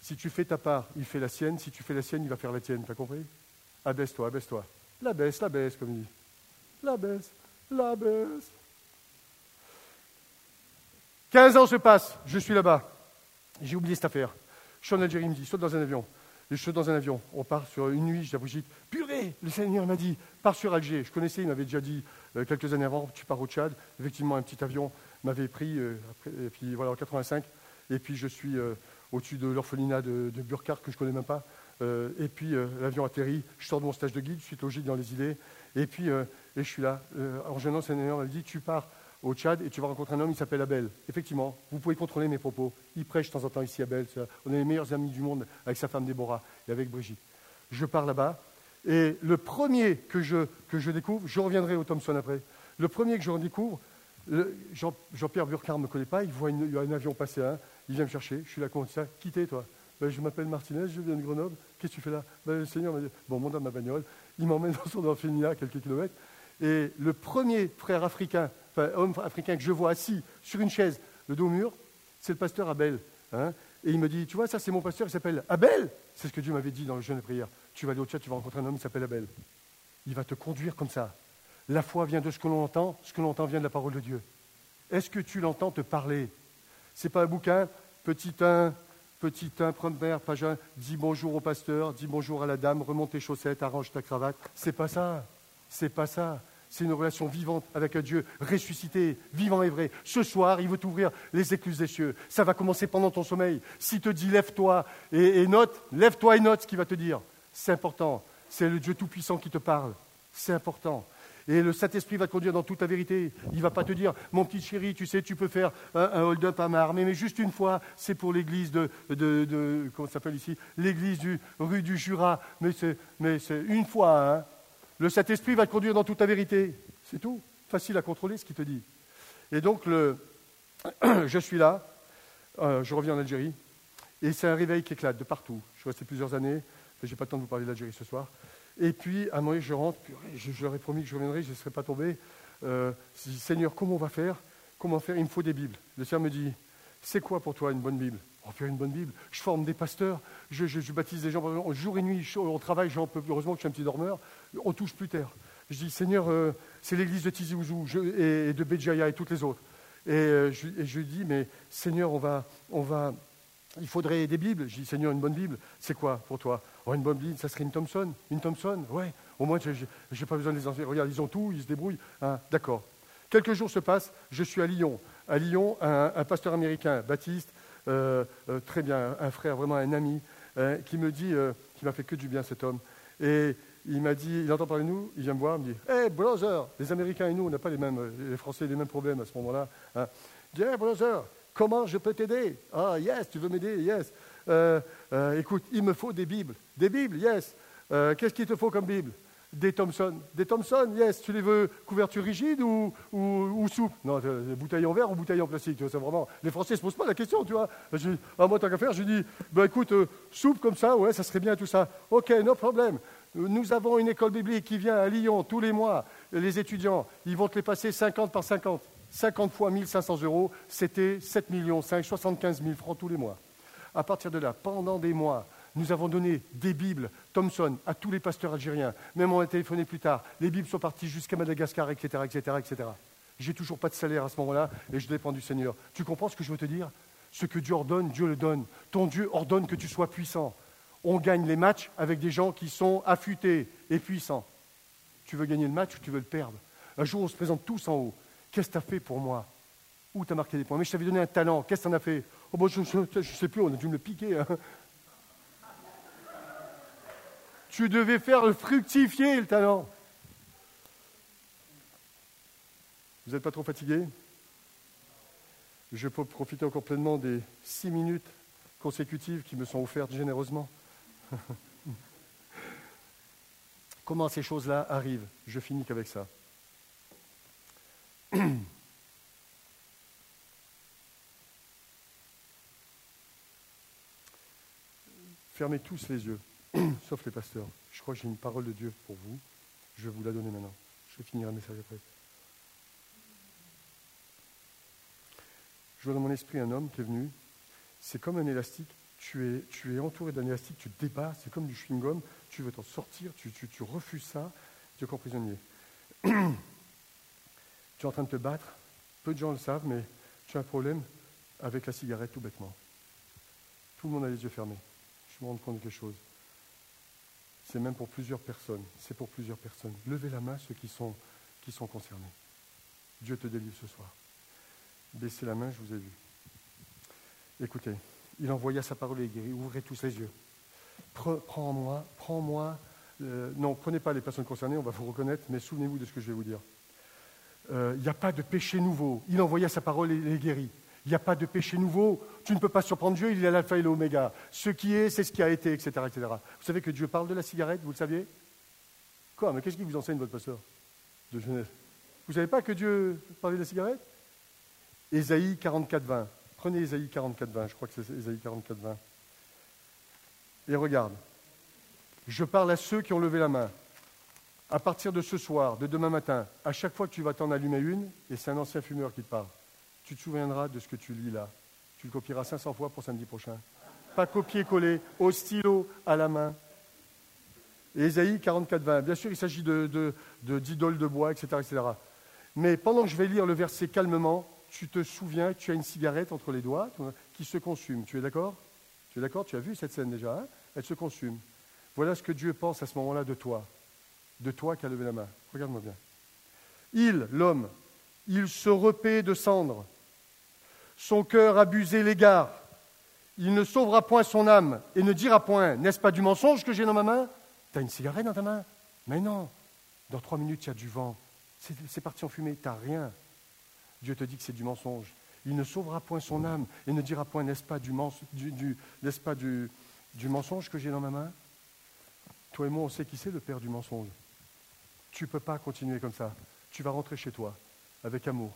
Speaker 1: Si tu fais ta part, il fait la sienne. Si tu fais la sienne, il va faire la tienne. T'as compris? Abaisse-toi, abaisse-toi. La baisse, la baisse, comme il dit. La baisse, la baisse. 15 ans se passent, je suis là-bas. J'ai oublié cette affaire. Je suis en Algérie, il me dit, saute dans un avion. je saute dans un avion. On part sur une nuit, j'ai dit, purée, le Seigneur m'a dit, pars sur Alger. Je connaissais, il m'avait déjà dit euh, quelques années avant, tu pars au Tchad. Effectivement, un petit avion m'avait pris, euh, et puis voilà, en 85. Et puis je suis euh, au-dessus de l'orphelinat de, de Burkhardt, que je ne connais même pas. et puis l'avion atterrit, je sors de mon stage de guide, je suis logique dans les idées. Et puis, et je suis là. en jeune le Seigneur m'a dit, tu pars au Tchad et tu vas rencontrer un homme, il s'appelle Abel. Effectivement, vous pouvez contrôler mes propos. Il prêche de temps en temps ici, Abel. On est les meilleurs amis du monde avec sa femme Déborah et avec Brigitte. Je pars là-bas et le premier que je, que je découvre, je reviendrai au Thompson après, le premier que je découvre, Jean-Pierre Burkhardt ne me connaît pas, il voit il y a un avion passer, un, il vient me chercher, je suis là, comment ça? Quittez, toi? Ben, je m'appelle Martinez, je viens de Grenoble, qu'est-ce que tu fais là? Ben, Le Seigneur m'a dit, bon, monte dans ma bagnole, il m'emmène dans son orphelinat, quelques kilomètres, et le premier frère africain homme africain que je vois assis sur une chaise, le dos au mur, c'est le pasteur Abel. Hein. et il me dit, tu vois, ça c'est mon pasteur, il s'appelle Abel. C'est ce que Dieu m'avait dit dans le jeûne de prière. Tu vas aller au chat, tu vas rencontrer un homme, il s'appelle Abel. Il va te conduire comme ça. La foi vient de ce que l'on entend, ce que l'on entend vient de la parole de Dieu. Est-ce que tu l'entends te parler? C'est pas un bouquin, petit 1, petit 1, première page 1, dis bonjour au pasteur, dis bonjour à la dame, remonte tes chaussettes, arrange ta cravate. C'est pas ça. C'est pas ça c'est une relation vivante avec un Dieu ressuscité, vivant et vrai. Ce soir, il veut t'ouvrir les écluses des cieux. Ça va commencer pendant ton sommeil. S'il te dit lève-toi et, note, lève-toi et note ce qu'il va te dire. C'est important. C'est le Dieu Tout-Puissant qui te parle. C'est important. Et le Saint-Esprit va te conduire dans toute la vérité. Il ne va pas te dire, mon petit chéri, tu sais, tu peux faire un, hold-up à ma armée, mais juste une fois, c'est pour l'église de, de, comment ça s'appelle ici? L'église du rue du Jura. Mais c'est une fois, hein le Saint-Esprit va te conduire dans toute la vérité. C'est tout. Facile à contrôler ce qu'il te dit. Et donc, je suis là, euh, je reviens en Algérie, et c'est un réveil qui éclate de partout. Je suis resté plusieurs années, je n'ai pas le temps de vous parler d'Algérie ce soir. Et puis, à un moment je rentre, je, leur ai promis que je reviendrai, je ne serais pas tombé. Euh, je dis, Seigneur, comment on va faire? Comment faire? Il me faut des Bibles. Le Seigneur me dit, c'est quoi pour toi une bonne Bible? On faire une bonne Bible. Je forme des pasteurs, je, baptise des gens, jour et nuit, on travaille, heureusement que je suis un petit dormeur, on touche plus terre. Je dis, Seigneur, euh, c'est l'église de Tizi Ouzou et, de Béjaïa et toutes les autres. Et, euh, je, lui dis, mais Seigneur, on va, on va, il faudrait des Bibles. Je dis, Seigneur, une bonne Bible, c'est quoi pour toi? Oh, Une bonne Bible, ça serait une Thompson. Une Thompson, ouais. Au moins, je n'ai pas besoin de les. Regarde, ils ont tout, ils se débrouillent. Hein, d'accord. Quelques jours se passent, je suis à Lyon. À Lyon, un, pasteur américain, Baptiste, euh, très bien, un frère, vraiment un ami, qui me dit, qui m'a fait que du bien cet homme. Et il m'a dit, il entend parler de nous, il vient me voir, il me dit Hey, brother, les Américains et nous, on n'a pas les mêmes, les Français, les mêmes problèmes à ce moment-là. Hein. Yeah, brother, comment je peux t'aider? Ah, yes, tu veux m'aider Yes. Euh, euh, écoute, il me faut des Bibles. Des Bibles, yes. Euh, qu'est-ce qu'il te faut comme Bible? Des Thomson. Des Thomson, yes. Tu les veux couverture rigide ou, ou, souple? Non, bouteille en verre ou bouteille en plastique. Tu vois, vraiment, les Français ne se posent pas la question, tu vois. Je, ah, moi, tant qu'à faire, je dis, bah, écoute, soupe comme ça, ouais, ça serait bien tout ça. Ok, no problème. Nous avons une école biblique qui vient à Lyon tous les mois. Les étudiants, ils vont te les passer 50 par 50. 50 fois 1500 euros, c'était 7 millions 5, 75 000 francs tous les mois. À partir de là, pendant des mois, nous avons donné des Bibles Thomson à tous les pasteurs algériens. Même on a téléphoné plus tard. Les Bibles sont parties jusqu'à Madagascar, etc., etc., etc. J'ai toujours pas de salaire à ce moment-là et je dépends du Seigneur. Tu comprends ce que je veux te dire? Ce que Dieu ordonne, Dieu le donne. Ton Dieu ordonne que tu sois puissant. On gagne les matchs avec des gens qui sont affûtés et puissants. Tu veux gagner le match ou tu veux le perdre? Un jour, on se présente tous en haut. Qu'est-ce que tu as fait pour moi? Où tu as marqué des points? Mais je t'avais donné un talent. Qu'est-ce que tu en as fait? Oh, bon, je ne sais plus, on a dû me le piquer. Hein. Tu devais faire fructifier, le talent. Vous n'êtes pas trop fatigué? Je peux profiter encore pleinement des six minutes consécutives qui me sont offertes généreusement. Comment ces choses-là arrivent? Je finis qu'avec ça. Fermez tous les yeux, sauf les pasteurs. Je crois que j'ai une parole de Dieu pour vous. Je vais vous la donner maintenant. Je vais finir un message après. Je vois dans mon esprit un homme qui est venu. C'est comme un élastique. Tu es, tu es entouré d'un élastique, tu débats, c'est comme du chewing-gum. Tu veux t'en sortir, tu, tu, refuses ça. Tu es encore prisonnier. tu es en train de te battre. Peu de gens le savent, mais tu as un problème avec la cigarette tout bêtement. Tout le monde a les yeux fermés je me rends compte de quelque chose. C'est même pour plusieurs personnes. C'est pour plusieurs personnes. Levez la main ceux qui sont, qui sont concernés. Dieu te délivre ce soir. Baissez la main, je vous ai vu. Écoutez, il envoya sa parole et guérit. Ouvrez tous les yeux. Prends-moi, prends-moi. Euh, non, prenez pas les personnes concernées, on va vous reconnaître, mais souvenez-vous de ce que je vais vous dire. Euh, il n'y a pas de péché nouveau. Il envoya sa parole et les guérit. Il n'y a pas de péché nouveau. Tu ne peux pas surprendre Dieu, il est l'alpha et l'oméga. Ce qui est, c'est ce qui a été, etc., etc. Vous savez que Dieu parle de la cigarette, vous le saviez? Quoi Mais qu'est-ce qui vous enseigne votre pasteur? De Genève Vous ne savez pas que Dieu parlait de la cigarette? Ésaïe 44, 20. Prenez Ésaïe 44, 20. Je crois que c'est Ésaïe 44, 20. Et regarde. Je parle à ceux qui ont levé la main. À partir de ce soir, de demain matin, à chaque fois que tu vas t'en allumer une, et c'est un ancien fumeur qui te parle, tu te souviendras de ce que tu lis là. Tu le copieras 500 fois pour samedi prochain. Pas copier-coller, au stylo, à la main. Ésaïe 44-20. Bien sûr, il s'agit d'idoles de, de, de, bois, etc., etc. Mais pendant que je vais lire le verset calmement, tu te souviens que tu as une cigarette entre les doigts qui se consume. Tu es d'accord? Tu es d'accord? Tu as vu cette scène déjà hein? Elle se consume. Voilà ce que Dieu pense à ce moment-là de toi. De toi qui as levé la main. Regarde-moi bien. Il, l'homme, il se repaît de cendres son cœur abusé l'égare. Il ne sauvera point son âme et ne dira point N'est-ce pas du mensonge que j'ai dans ma main? T'as une cigarette dans ta main? Mais non. Dans trois minutes, il y a du vent. C'est parti en fumée. T'as rien. Dieu te dit que c'est du mensonge. Il ne sauvera point son âme et ne dira point N'est-ce pas, du, pas du, du mensonge que j'ai dans ma main? Toi et moi, on sait qui c'est le père du mensonge. Tu ne peux pas continuer comme ça. Tu vas rentrer chez toi avec amour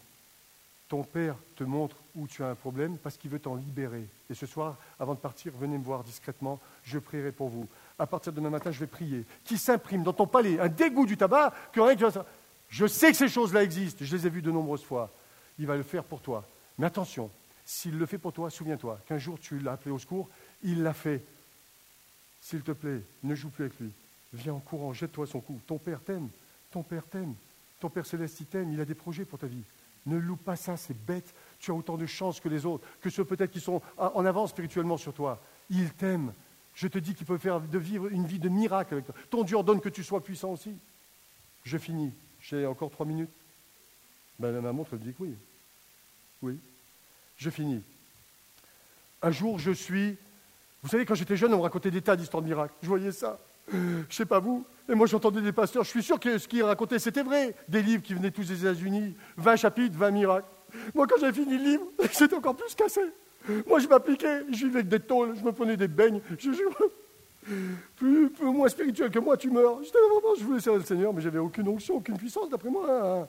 Speaker 1: ton père te montre où tu as un problème parce qu'il veut t'en libérer. Et ce soir, avant de partir, venez me voir discrètement, je prierai pour vous. À partir de demain matin, je vais prier. Qui s'imprime dans ton palais un dégoût du tabac que rien que Je sais que ces choses-là existent, je les ai vues de nombreuses fois. Il va le faire pour toi. Mais attention, s'il le fait pour toi, souviens-toi qu'un jour tu l'as appelé au secours, il l'a fait. S'il te plaît, ne joue plus avec lui. Viens en courant, jette-toi son cou. Ton père t'aime, ton père t'aime, ton père céleste t'aime, il a des projets pour ta vie. Ne loue pas ça, c'est bête. Tu as autant de chance que les autres, que ceux peut-être qui sont en avance spirituellement sur toi. Il t'aime. Je te dis qu'il peut faire de vivre une vie de miracle avec toi. Ton Dieu ordonne que tu sois puissant aussi. Je finis. J'ai encore trois minutes. Ben, ma montre me dit que oui. Oui. Je finis. Un jour, je suis. Vous savez, quand j'étais jeune, on me racontait des tas d'histoires de miracles. Je voyais ça. Je sais pas vous, et moi j'entendais des pasteurs, je suis sûr que ce qu'ils racontaient c'était vrai. Des livres qui venaient tous des États-Unis, 20 chapitres, 20 miracles. Moi, quand j'ai fini le livre, j'étais encore plus cassé. Moi, je m'appliquais, je vivais avec des tôles, je me prenais des beignes. Je, plus, moins spirituel que moi, tu meurs. J'étais vraiment, je voulais servir le Seigneur, mais j'avais aucune onction, aucune puissance, d'après moi. Hein.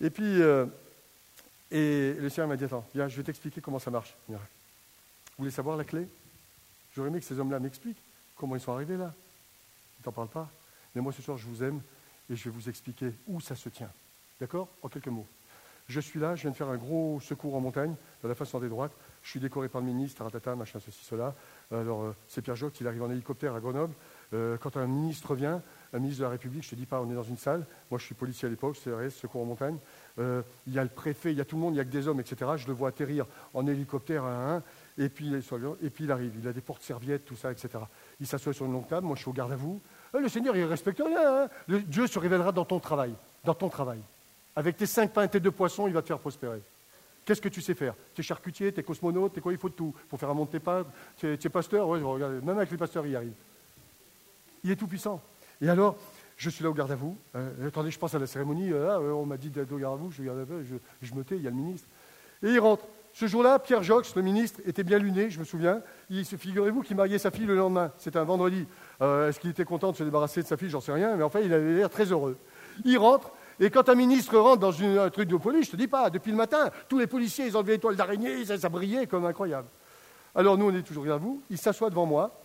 Speaker 1: Et puis, euh, et le Seigneur m'a dit, attends, viens, je vais t'expliquer comment ça marche. Vous voulez savoir la clé? J'aurais aimé que ces hommes-là m'expliquent comment ils sont arrivés là. Ils t'en parlent pas. Mais moi, ce soir, je vous aime et je vais vous expliquer où ça se tient. D'accord? En quelques mots. Je suis là, je viens de faire un gros secours en montagne, dans la façon des droites. Je suis décoré par le ministre, ratata, machin, ceci, cela. Alors, euh, c'est Pierre Joc, il arrive en hélicoptère à Grenoble. Euh, quand un ministre vient, un ministre de la République, je ne te dis pas, on est dans une salle. Moi, je suis policier à l'époque, CRS, secours en montagne. Euh, il y a le préfet, il y a tout le monde, il n'y a que des hommes, etc. Je le vois atterrir en hélicoptère à un, et puis, et puis il arrive. Il a des portes-serviettes, tout ça, etc. Il s'assoit sur une longue table. Moi, je suis au garde à vous. le Seigneur, il respecte rien. Hein. Dieu se révélera dans ton travail. Dans ton travail. Avec tes cinq pains et tes deux poissons, il va te faire prospérer. Qu'est-ce que tu sais faire? Tu es charcutier, tu es cosmonaute, tu es quoi? Il faut de tout. Pour faire un tes pains, tu es, pasteur? Ouais, Même avec les pasteurs, il arrive. Il est tout puissant. Et alors, je suis là au garde à vous. Euh, attendez, je pense à la cérémonie. Euh, ah, on m'a dit d'être au garde à vous. Je, je, je me tais, il y a le ministre. Et il rentre. Ce jour-là, Pierre Jox, le ministre, était bien luné, je me souviens. Il, figurez-vous qu'il mariait sa fille le lendemain. C'était un vendredi. Euh, est-ce qu'il était content de se débarrasser de sa fille? J'en sais rien. Mais enfin, il avait l'air très heureux. Il rentre. Et quand un ministre rentre dans un truc de police, je te dis pas, depuis le matin, tous les policiers, ils enlevaient l'étoile d'araignée, ça, brillait comme incroyable. Alors nous, on est toujours à vous. Il s'assoit devant moi,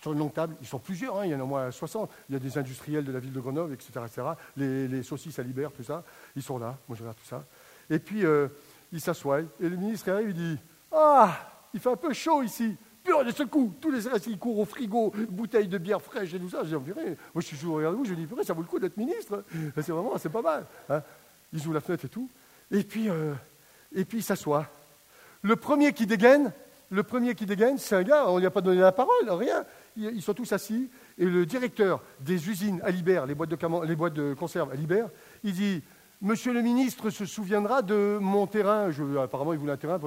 Speaker 1: sur une longue table. Ils sont plusieurs, hein, il y en a au moins 60. Il y a des industriels de la ville de Grenoble, etc. etc. Les, saucisses à Libère, tout ça. Ils sont là, moi je regarde tout ça. Et puis, euh, il s'assoit, et le ministre arrive, il dit Ah, il fait un peu chaud ici. Puis de ce coup, tous les restes, ils courent au frigo, bouteilles de bière fraîche et tout ça. J'ai dit, moi je suis toujours regardé vous, je dis, ça vaut le coup d'être ministre. C'est vraiment, c'est pas mal. Hein. Ouvrent la fenêtre et tout. Et puis, euh, et puis il s'assoit. Le premier qui dégaine, le premier qui dégaine, c'est un gars, on lui a pas donné la parole, rien. Ils sont tous assis. Et le directeur des usines à Libère, les boîtes de, les boîtes de conserve à Libère, il dit Monsieur le ministre se souviendra de mon terrain. apparemment, il voulait un terrain.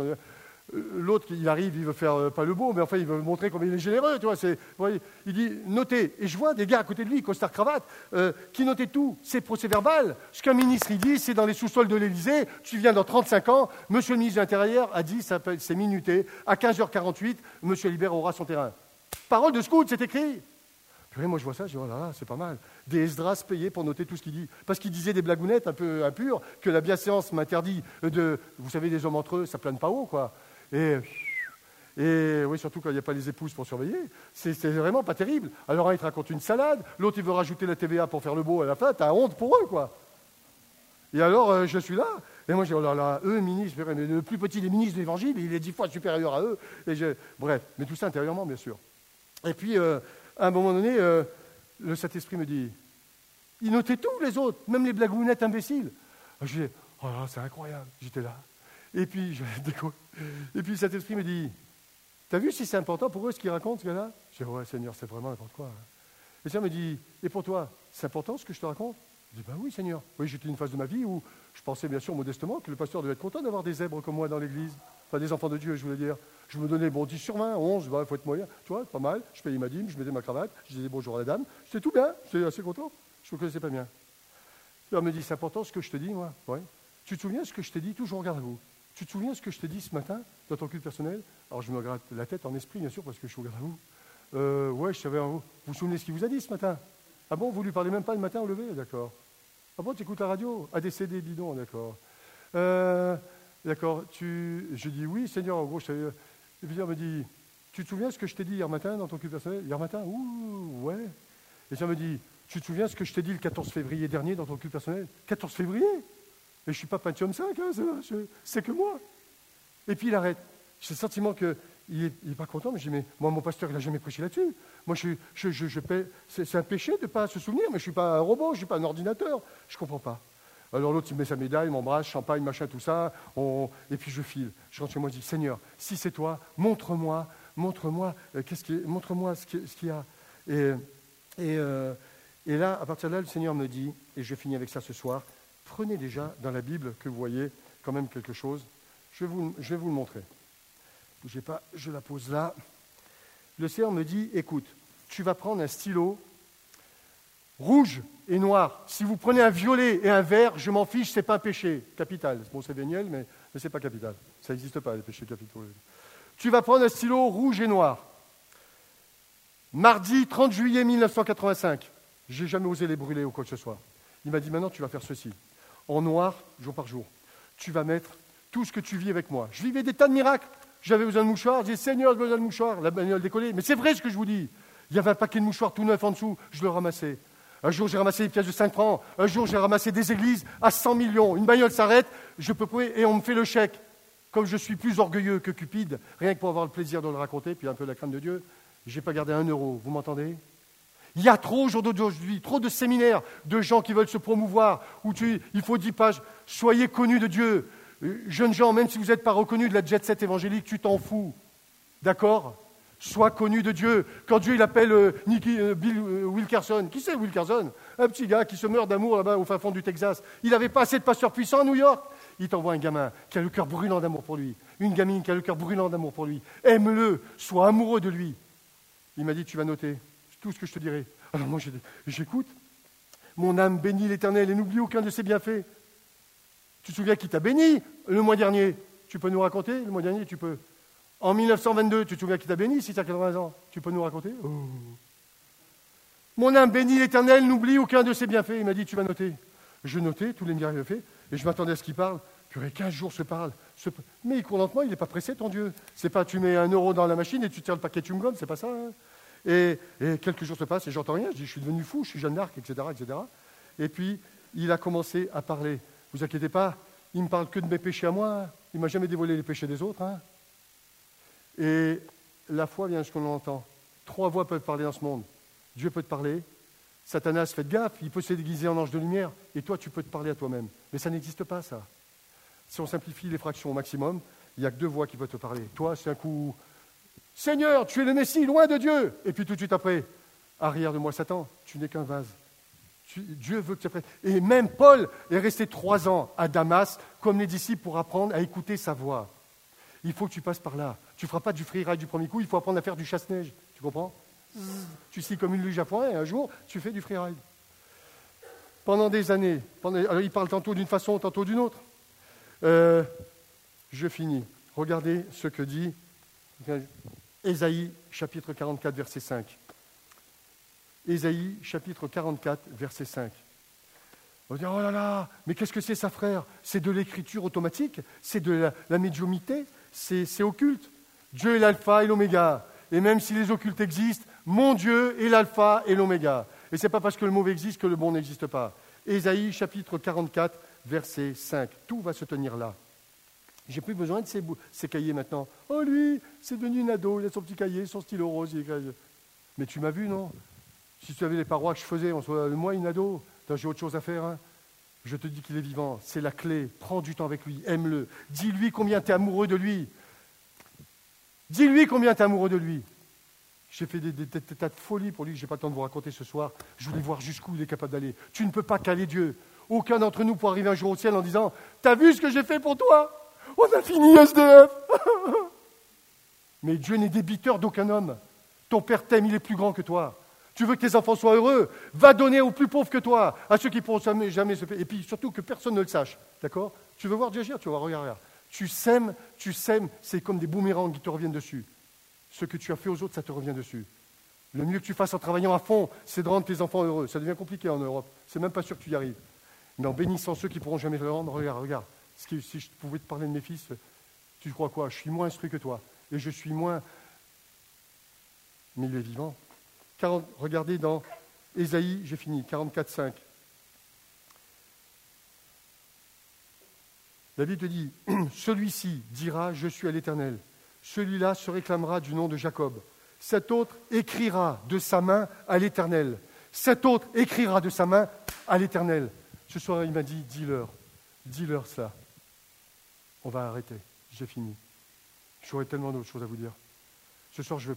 Speaker 1: Euh, l'autre, il arrive, il veut faire euh, pas le beau, mais enfin, il veut montrer combien il est généreux. Tu vois, il dit notez. Et je vois des gars à côté de lui, costard cravate, euh, qui notaient tout. C'est procès-verbal. Ce qu'un ministre il dit, c'est dans les sous-sols de l'Élysée. Tu viens dans 35 ans. Monsieur le ministre de l'Intérieur a dit, c'est minuté. À 15h48, Monsieur Libert aura son terrain. Parole de scout, c'est écrit moi, je vois ça, je dis, oh là là, c'est pas mal. Des Esdras payés pour noter tout ce qu'il dit. Parce qu'il disait des blagounettes un peu impures, que la bienséance m'interdit de. Vous savez, des hommes entre eux, ça plane pas haut, quoi. Et. Et oui, surtout quand il n'y a pas les épouses pour surveiller. C'est vraiment pas terrible. Alors, un, il te raconte une salade, l'autre, il veut rajouter la TVA pour faire le beau à la fin, t'as honte pour eux, quoi. Et alors, euh, je suis là, et moi, je dis, oh là là, eux, ministres, mais le plus petit des ministres de l'Évangile, il est dix fois supérieur à eux. Et bref, mais tout ça intérieurement, bien sûr. Et puis, euh, à un moment donné, euh, le Saint-Esprit me dit Il notait tous les autres, même les blagounettes imbéciles. Je dis Oh là, c'est incroyable, j'étais là. Et puis, je Et puis, le Saint-Esprit me dit T'as vu si c'est important pour eux ce qu'ils racontent, ce gars-là? Je dis Ouais, Seigneur, c'est vraiment n'importe quoi. Hein. Et Seigneur me dit Et pour toi, c'est important ce que je te raconte? Je dis Ben oui, Seigneur. Oui, j'étais une phase de ma vie où je pensais bien sûr modestement que le pasteur devait être content d'avoir des zèbres comme moi dans l'église. Enfin, des enfants de Dieu, je voulais dire. Je me donnais bon 10 sur 20, 11, il faut être moyen. Tu vois, pas mal. Je payais ma dîme, je mettais ma cravate, je disais bonjour à la dame. C'était tout bien, j'étais assez content. Je ne me connaissais pas bien. Il me dit c'est important ce que je te dis, moi. Ouais. Tu te souviens ce que je t'ai dit Toujours regarde à vous? Tu te souviens ce que je t'ai dit ce matin dans ton culte personnel? Alors je me gratte la tête en esprit, bien sûr, parce que je suis à vous. Euh, ouais, je savais vous. Vous souvenez ce qu'il vous a dit ce matin? Ah bon, vous lui parlez même pas le matin au lever? D'accord. Ah bon, tu écoutes la radio? ADCD, bidon, d'accord. Euh, D'accord, tu... je dis oui, Seigneur, en gros, je... et puis il me dit, tu te souviens ce que je t'ai dit hier matin dans ton culte personnel? Hier matin? Ouh, ouais. Et ça me dit, tu te souviens ce que je t'ai dit le 14 février dernier dans ton culte personnel? 14 février? Et je ne suis pas Pentium 5, hein, c'est que moi. Et puis il arrête. J'ai le sentiment qu'il n'est est pas content, mais je dis, mais moi, mon pasteur, il n'a jamais prêché là-dessus. Moi, je, je, je, c'est un péché de ne pas se souvenir, mais je ne suis pas un robot, je ne suis pas un ordinateur. Je ne comprends pas. Alors l'autre, il met sa médaille, m'embrasse, champagne, machin, tout ça. Et puis je file. Je rentre chez moi, je dis Seigneur, si c'est toi, montre-moi, montre-moi, euh, qu'est-ce montre-moi ce qu'il y a. Et, euh, et, là, à partir de là, le Seigneur me dit, et je finis avec ça ce soir, prenez déjà dans la Bible que vous voyez quand même quelque chose. Je vais vous, je vais vous le montrer. Bougez pas, je la pose là. Le Seigneur me dit, écoute, tu vas prendre un stylo rouge et noir. Si vous prenez un violet et un vert, je m'en fiche, c'est pas un péché capital. Bon, c'est véniel, mais, mais ce n'est pas capital. Ça n'existe pas, les péchés capitaux. Tu vas prendre un stylo rouge et noir. Mardi 30 juillet 1985. J'ai jamais osé les brûler ou quoi que ce soit. Il m'a dit maintenant tu vas faire ceci. En noir, jour par jour. Tu vas mettre tout ce que tu vis avec moi. Je vivais des tas de miracles. J'avais besoin de mouchoirs. J'ai dit Seigneur, j'ai besoin de mouchoirs. La bagnole décollée. Mais c'est vrai ce que je vous dis. Il y avait un paquet de mouchoirs tout neuf en dessous. Je le ramassais. Un jour, j'ai ramassé des pièces de 5 francs. Un jour, j'ai ramassé des églises à 100 millions. Une bagnole s'arrête, je peux et on me fait le chèque. Comme je suis plus orgueilleux que cupide, rien que pour avoir le plaisir de le raconter, puis un peu la crainte de Dieu, je n'ai pas gardé un euro. Vous m'entendez? Il y a trop aujourd'hui, trop de séminaires de gens qui veulent se promouvoir, où il faut 10 pages. Soyez connus de Dieu. Euh, jeunes gens, même si vous n'êtes pas reconnus de la jet set évangélique, tu t'en fous. D'accord? Sois connu de Dieu. Quand Dieu il appelle euh, Nicky, euh, Bill Wilkerson, qui c'est Wilkerson? Un petit gars qui se meurt d'amour là-bas au fin fond du Texas. Il n'avait pas assez de pasteurs puissants à New York. Il t'envoie un gamin qui a le cœur brûlant d'amour pour lui. Une gamine qui a le cœur brûlant d'amour pour lui. Aime-le, sois amoureux de lui. Il m'a dit, tu vas noter tout ce que je te dirai. Alors moi, j'écoute. Mon âme bénit l'Éternel et n'oublie aucun de ses bienfaits. Tu te souviens qui t'a béni le mois dernier? Tu peux nous raconter Le mois dernier, tu peux. En 1922, tu te souviens qui t'a béni si tu as 80 ans Tu peux nous raconter? Oh. Mon âme bénit l'Éternel, n'oublie aucun de ses bienfaits. Il m'a dit, tu vas noter. Je notais tous les fait, et je m'attendais à ce qu'il parle. Purée, 15 jours se parle. Mais il court lentement, il n'est pas pressé, ton Dieu. C'est pas tu mets un euro dans la machine et tu tires le paquet de chewing-gum, c'est pas ça. Hein. et, quelques jours se passent et j'entends rien. Je dis, je suis devenu fou, je suis Jeanne d'Arc, etc., etc. Et puis, il a commencé à parler. Vous inquiétez pas, il me parle que de mes péchés à moi. Il m'a jamais dévoilé les péchés des autres. Hein. Et la foi vient de ce qu'on entend. Trois voix peuvent parler dans ce monde. Dieu peut te parler, Satanas, faites gaffe, il peut se déguiser en ange de lumière, et toi, tu peux te parler à toi-même. Mais ça n'existe pas, ça. Si on simplifie les fractions au maximum, il n'y a que deux voix qui peuvent te parler. Toi, c'est un coup Seigneur, tu es le Messie, loin de Dieu. Et puis tout de suite après, arrière de moi, Satan, tu n'es qu'un vase. Dieu veut que tu apprennes. Et même Paul est resté trois ans à Damas, comme les disciples, pour apprendre à écouter sa voix. Il faut que tu passes par là. Tu ne feras pas du freeride du premier coup, il faut apprendre à faire du chasse-neige. Tu comprends? Tu scies comme une luge à foin et un jour, tu fais du freeride. Pendant des années, alors il parle tantôt d'une façon, tantôt d'une autre. Euh, je finis. Regardez ce que dit Ésaïe chapitre 44, verset 5. Ésaïe chapitre 44, verset 5. On va dire, oh là là, mais qu'est-ce que c'est ça, frère? C'est de l'écriture automatique, c'est de la, la médiumité, c'est occulte? Dieu est l'alpha et l'oméga. Et même si les occultes existent, mon Dieu est l'alpha et l'oméga. Et ce n'est pas parce que le mauvais existe que le bon n'existe pas. Ésaïe chapitre 44, verset 5. Tout va se tenir là. J'ai plus besoin de ces, cahiers maintenant. Oh lui, c'est devenu une ado, il a son petit cahier, son stylo rose. Mais tu m'as vu, non? Si tu avais les parois que je faisais, on soit moi une ado, j'ai autre chose à faire. Hein. je te dis qu'il est vivant, c'est la clé. Prends du temps avec lui, aime-le. Dis-lui combien tu es amoureux de lui. Dis-lui combien tu es amoureux de lui. J'ai fait des, tas de folies pour lui que je n'ai pas le temps de vous raconter ce soir. Je voulais voir jusqu'où il est capable d'aller. Tu ne peux pas caler Dieu. Aucun d'entre nous peut arriver un jour au ciel en disant T'as vu ce que j'ai fait pour toi? On a fini SDF Mais Dieu n'est débiteur d'aucun homme. Ton Père t'aime, il est plus grand que toi. Tu veux que tes enfants soient heureux? Va donner aux plus pauvres que toi, à ceux qui ne pourront jamais, jamais se payer. Et puis surtout que personne ne le sache. D'accord? Tu veux voir Dieu agir? Tu vas voir, regarde, regarde. Tu sèmes, tu sèmes, c'est comme des boomerangs qui te reviennent dessus ce que tu as fait aux autres, ça te revient dessus. Le mieux que tu fasses en travaillant à fond, c'est de rendre tes enfants heureux. Ça devient compliqué en Europe. C'est même pas sûr que tu y arrives. Mais en bénissant ceux qui pourront jamais le rendre, regarde, regarde. Si je pouvais te parler de mes fils, tu crois quoi? Je suis moins instruit que toi. Et je suis moins. Est vivant. regardez dans Ésaïe, j'ai fini, 44, 5. David te dit Celui-ci dira Je suis à l'Éternel celui-là se réclamera du nom de Jacob. Cet autre écrira de sa main à l'Éternel. Cet autre écrira de sa main à l'Éternel. Ce soir, il m'a dit, dis-leur, dis-leur ça. On va arrêter, j'ai fini. J'aurais tellement d'autres choses à vous dire. Ce soir, je vais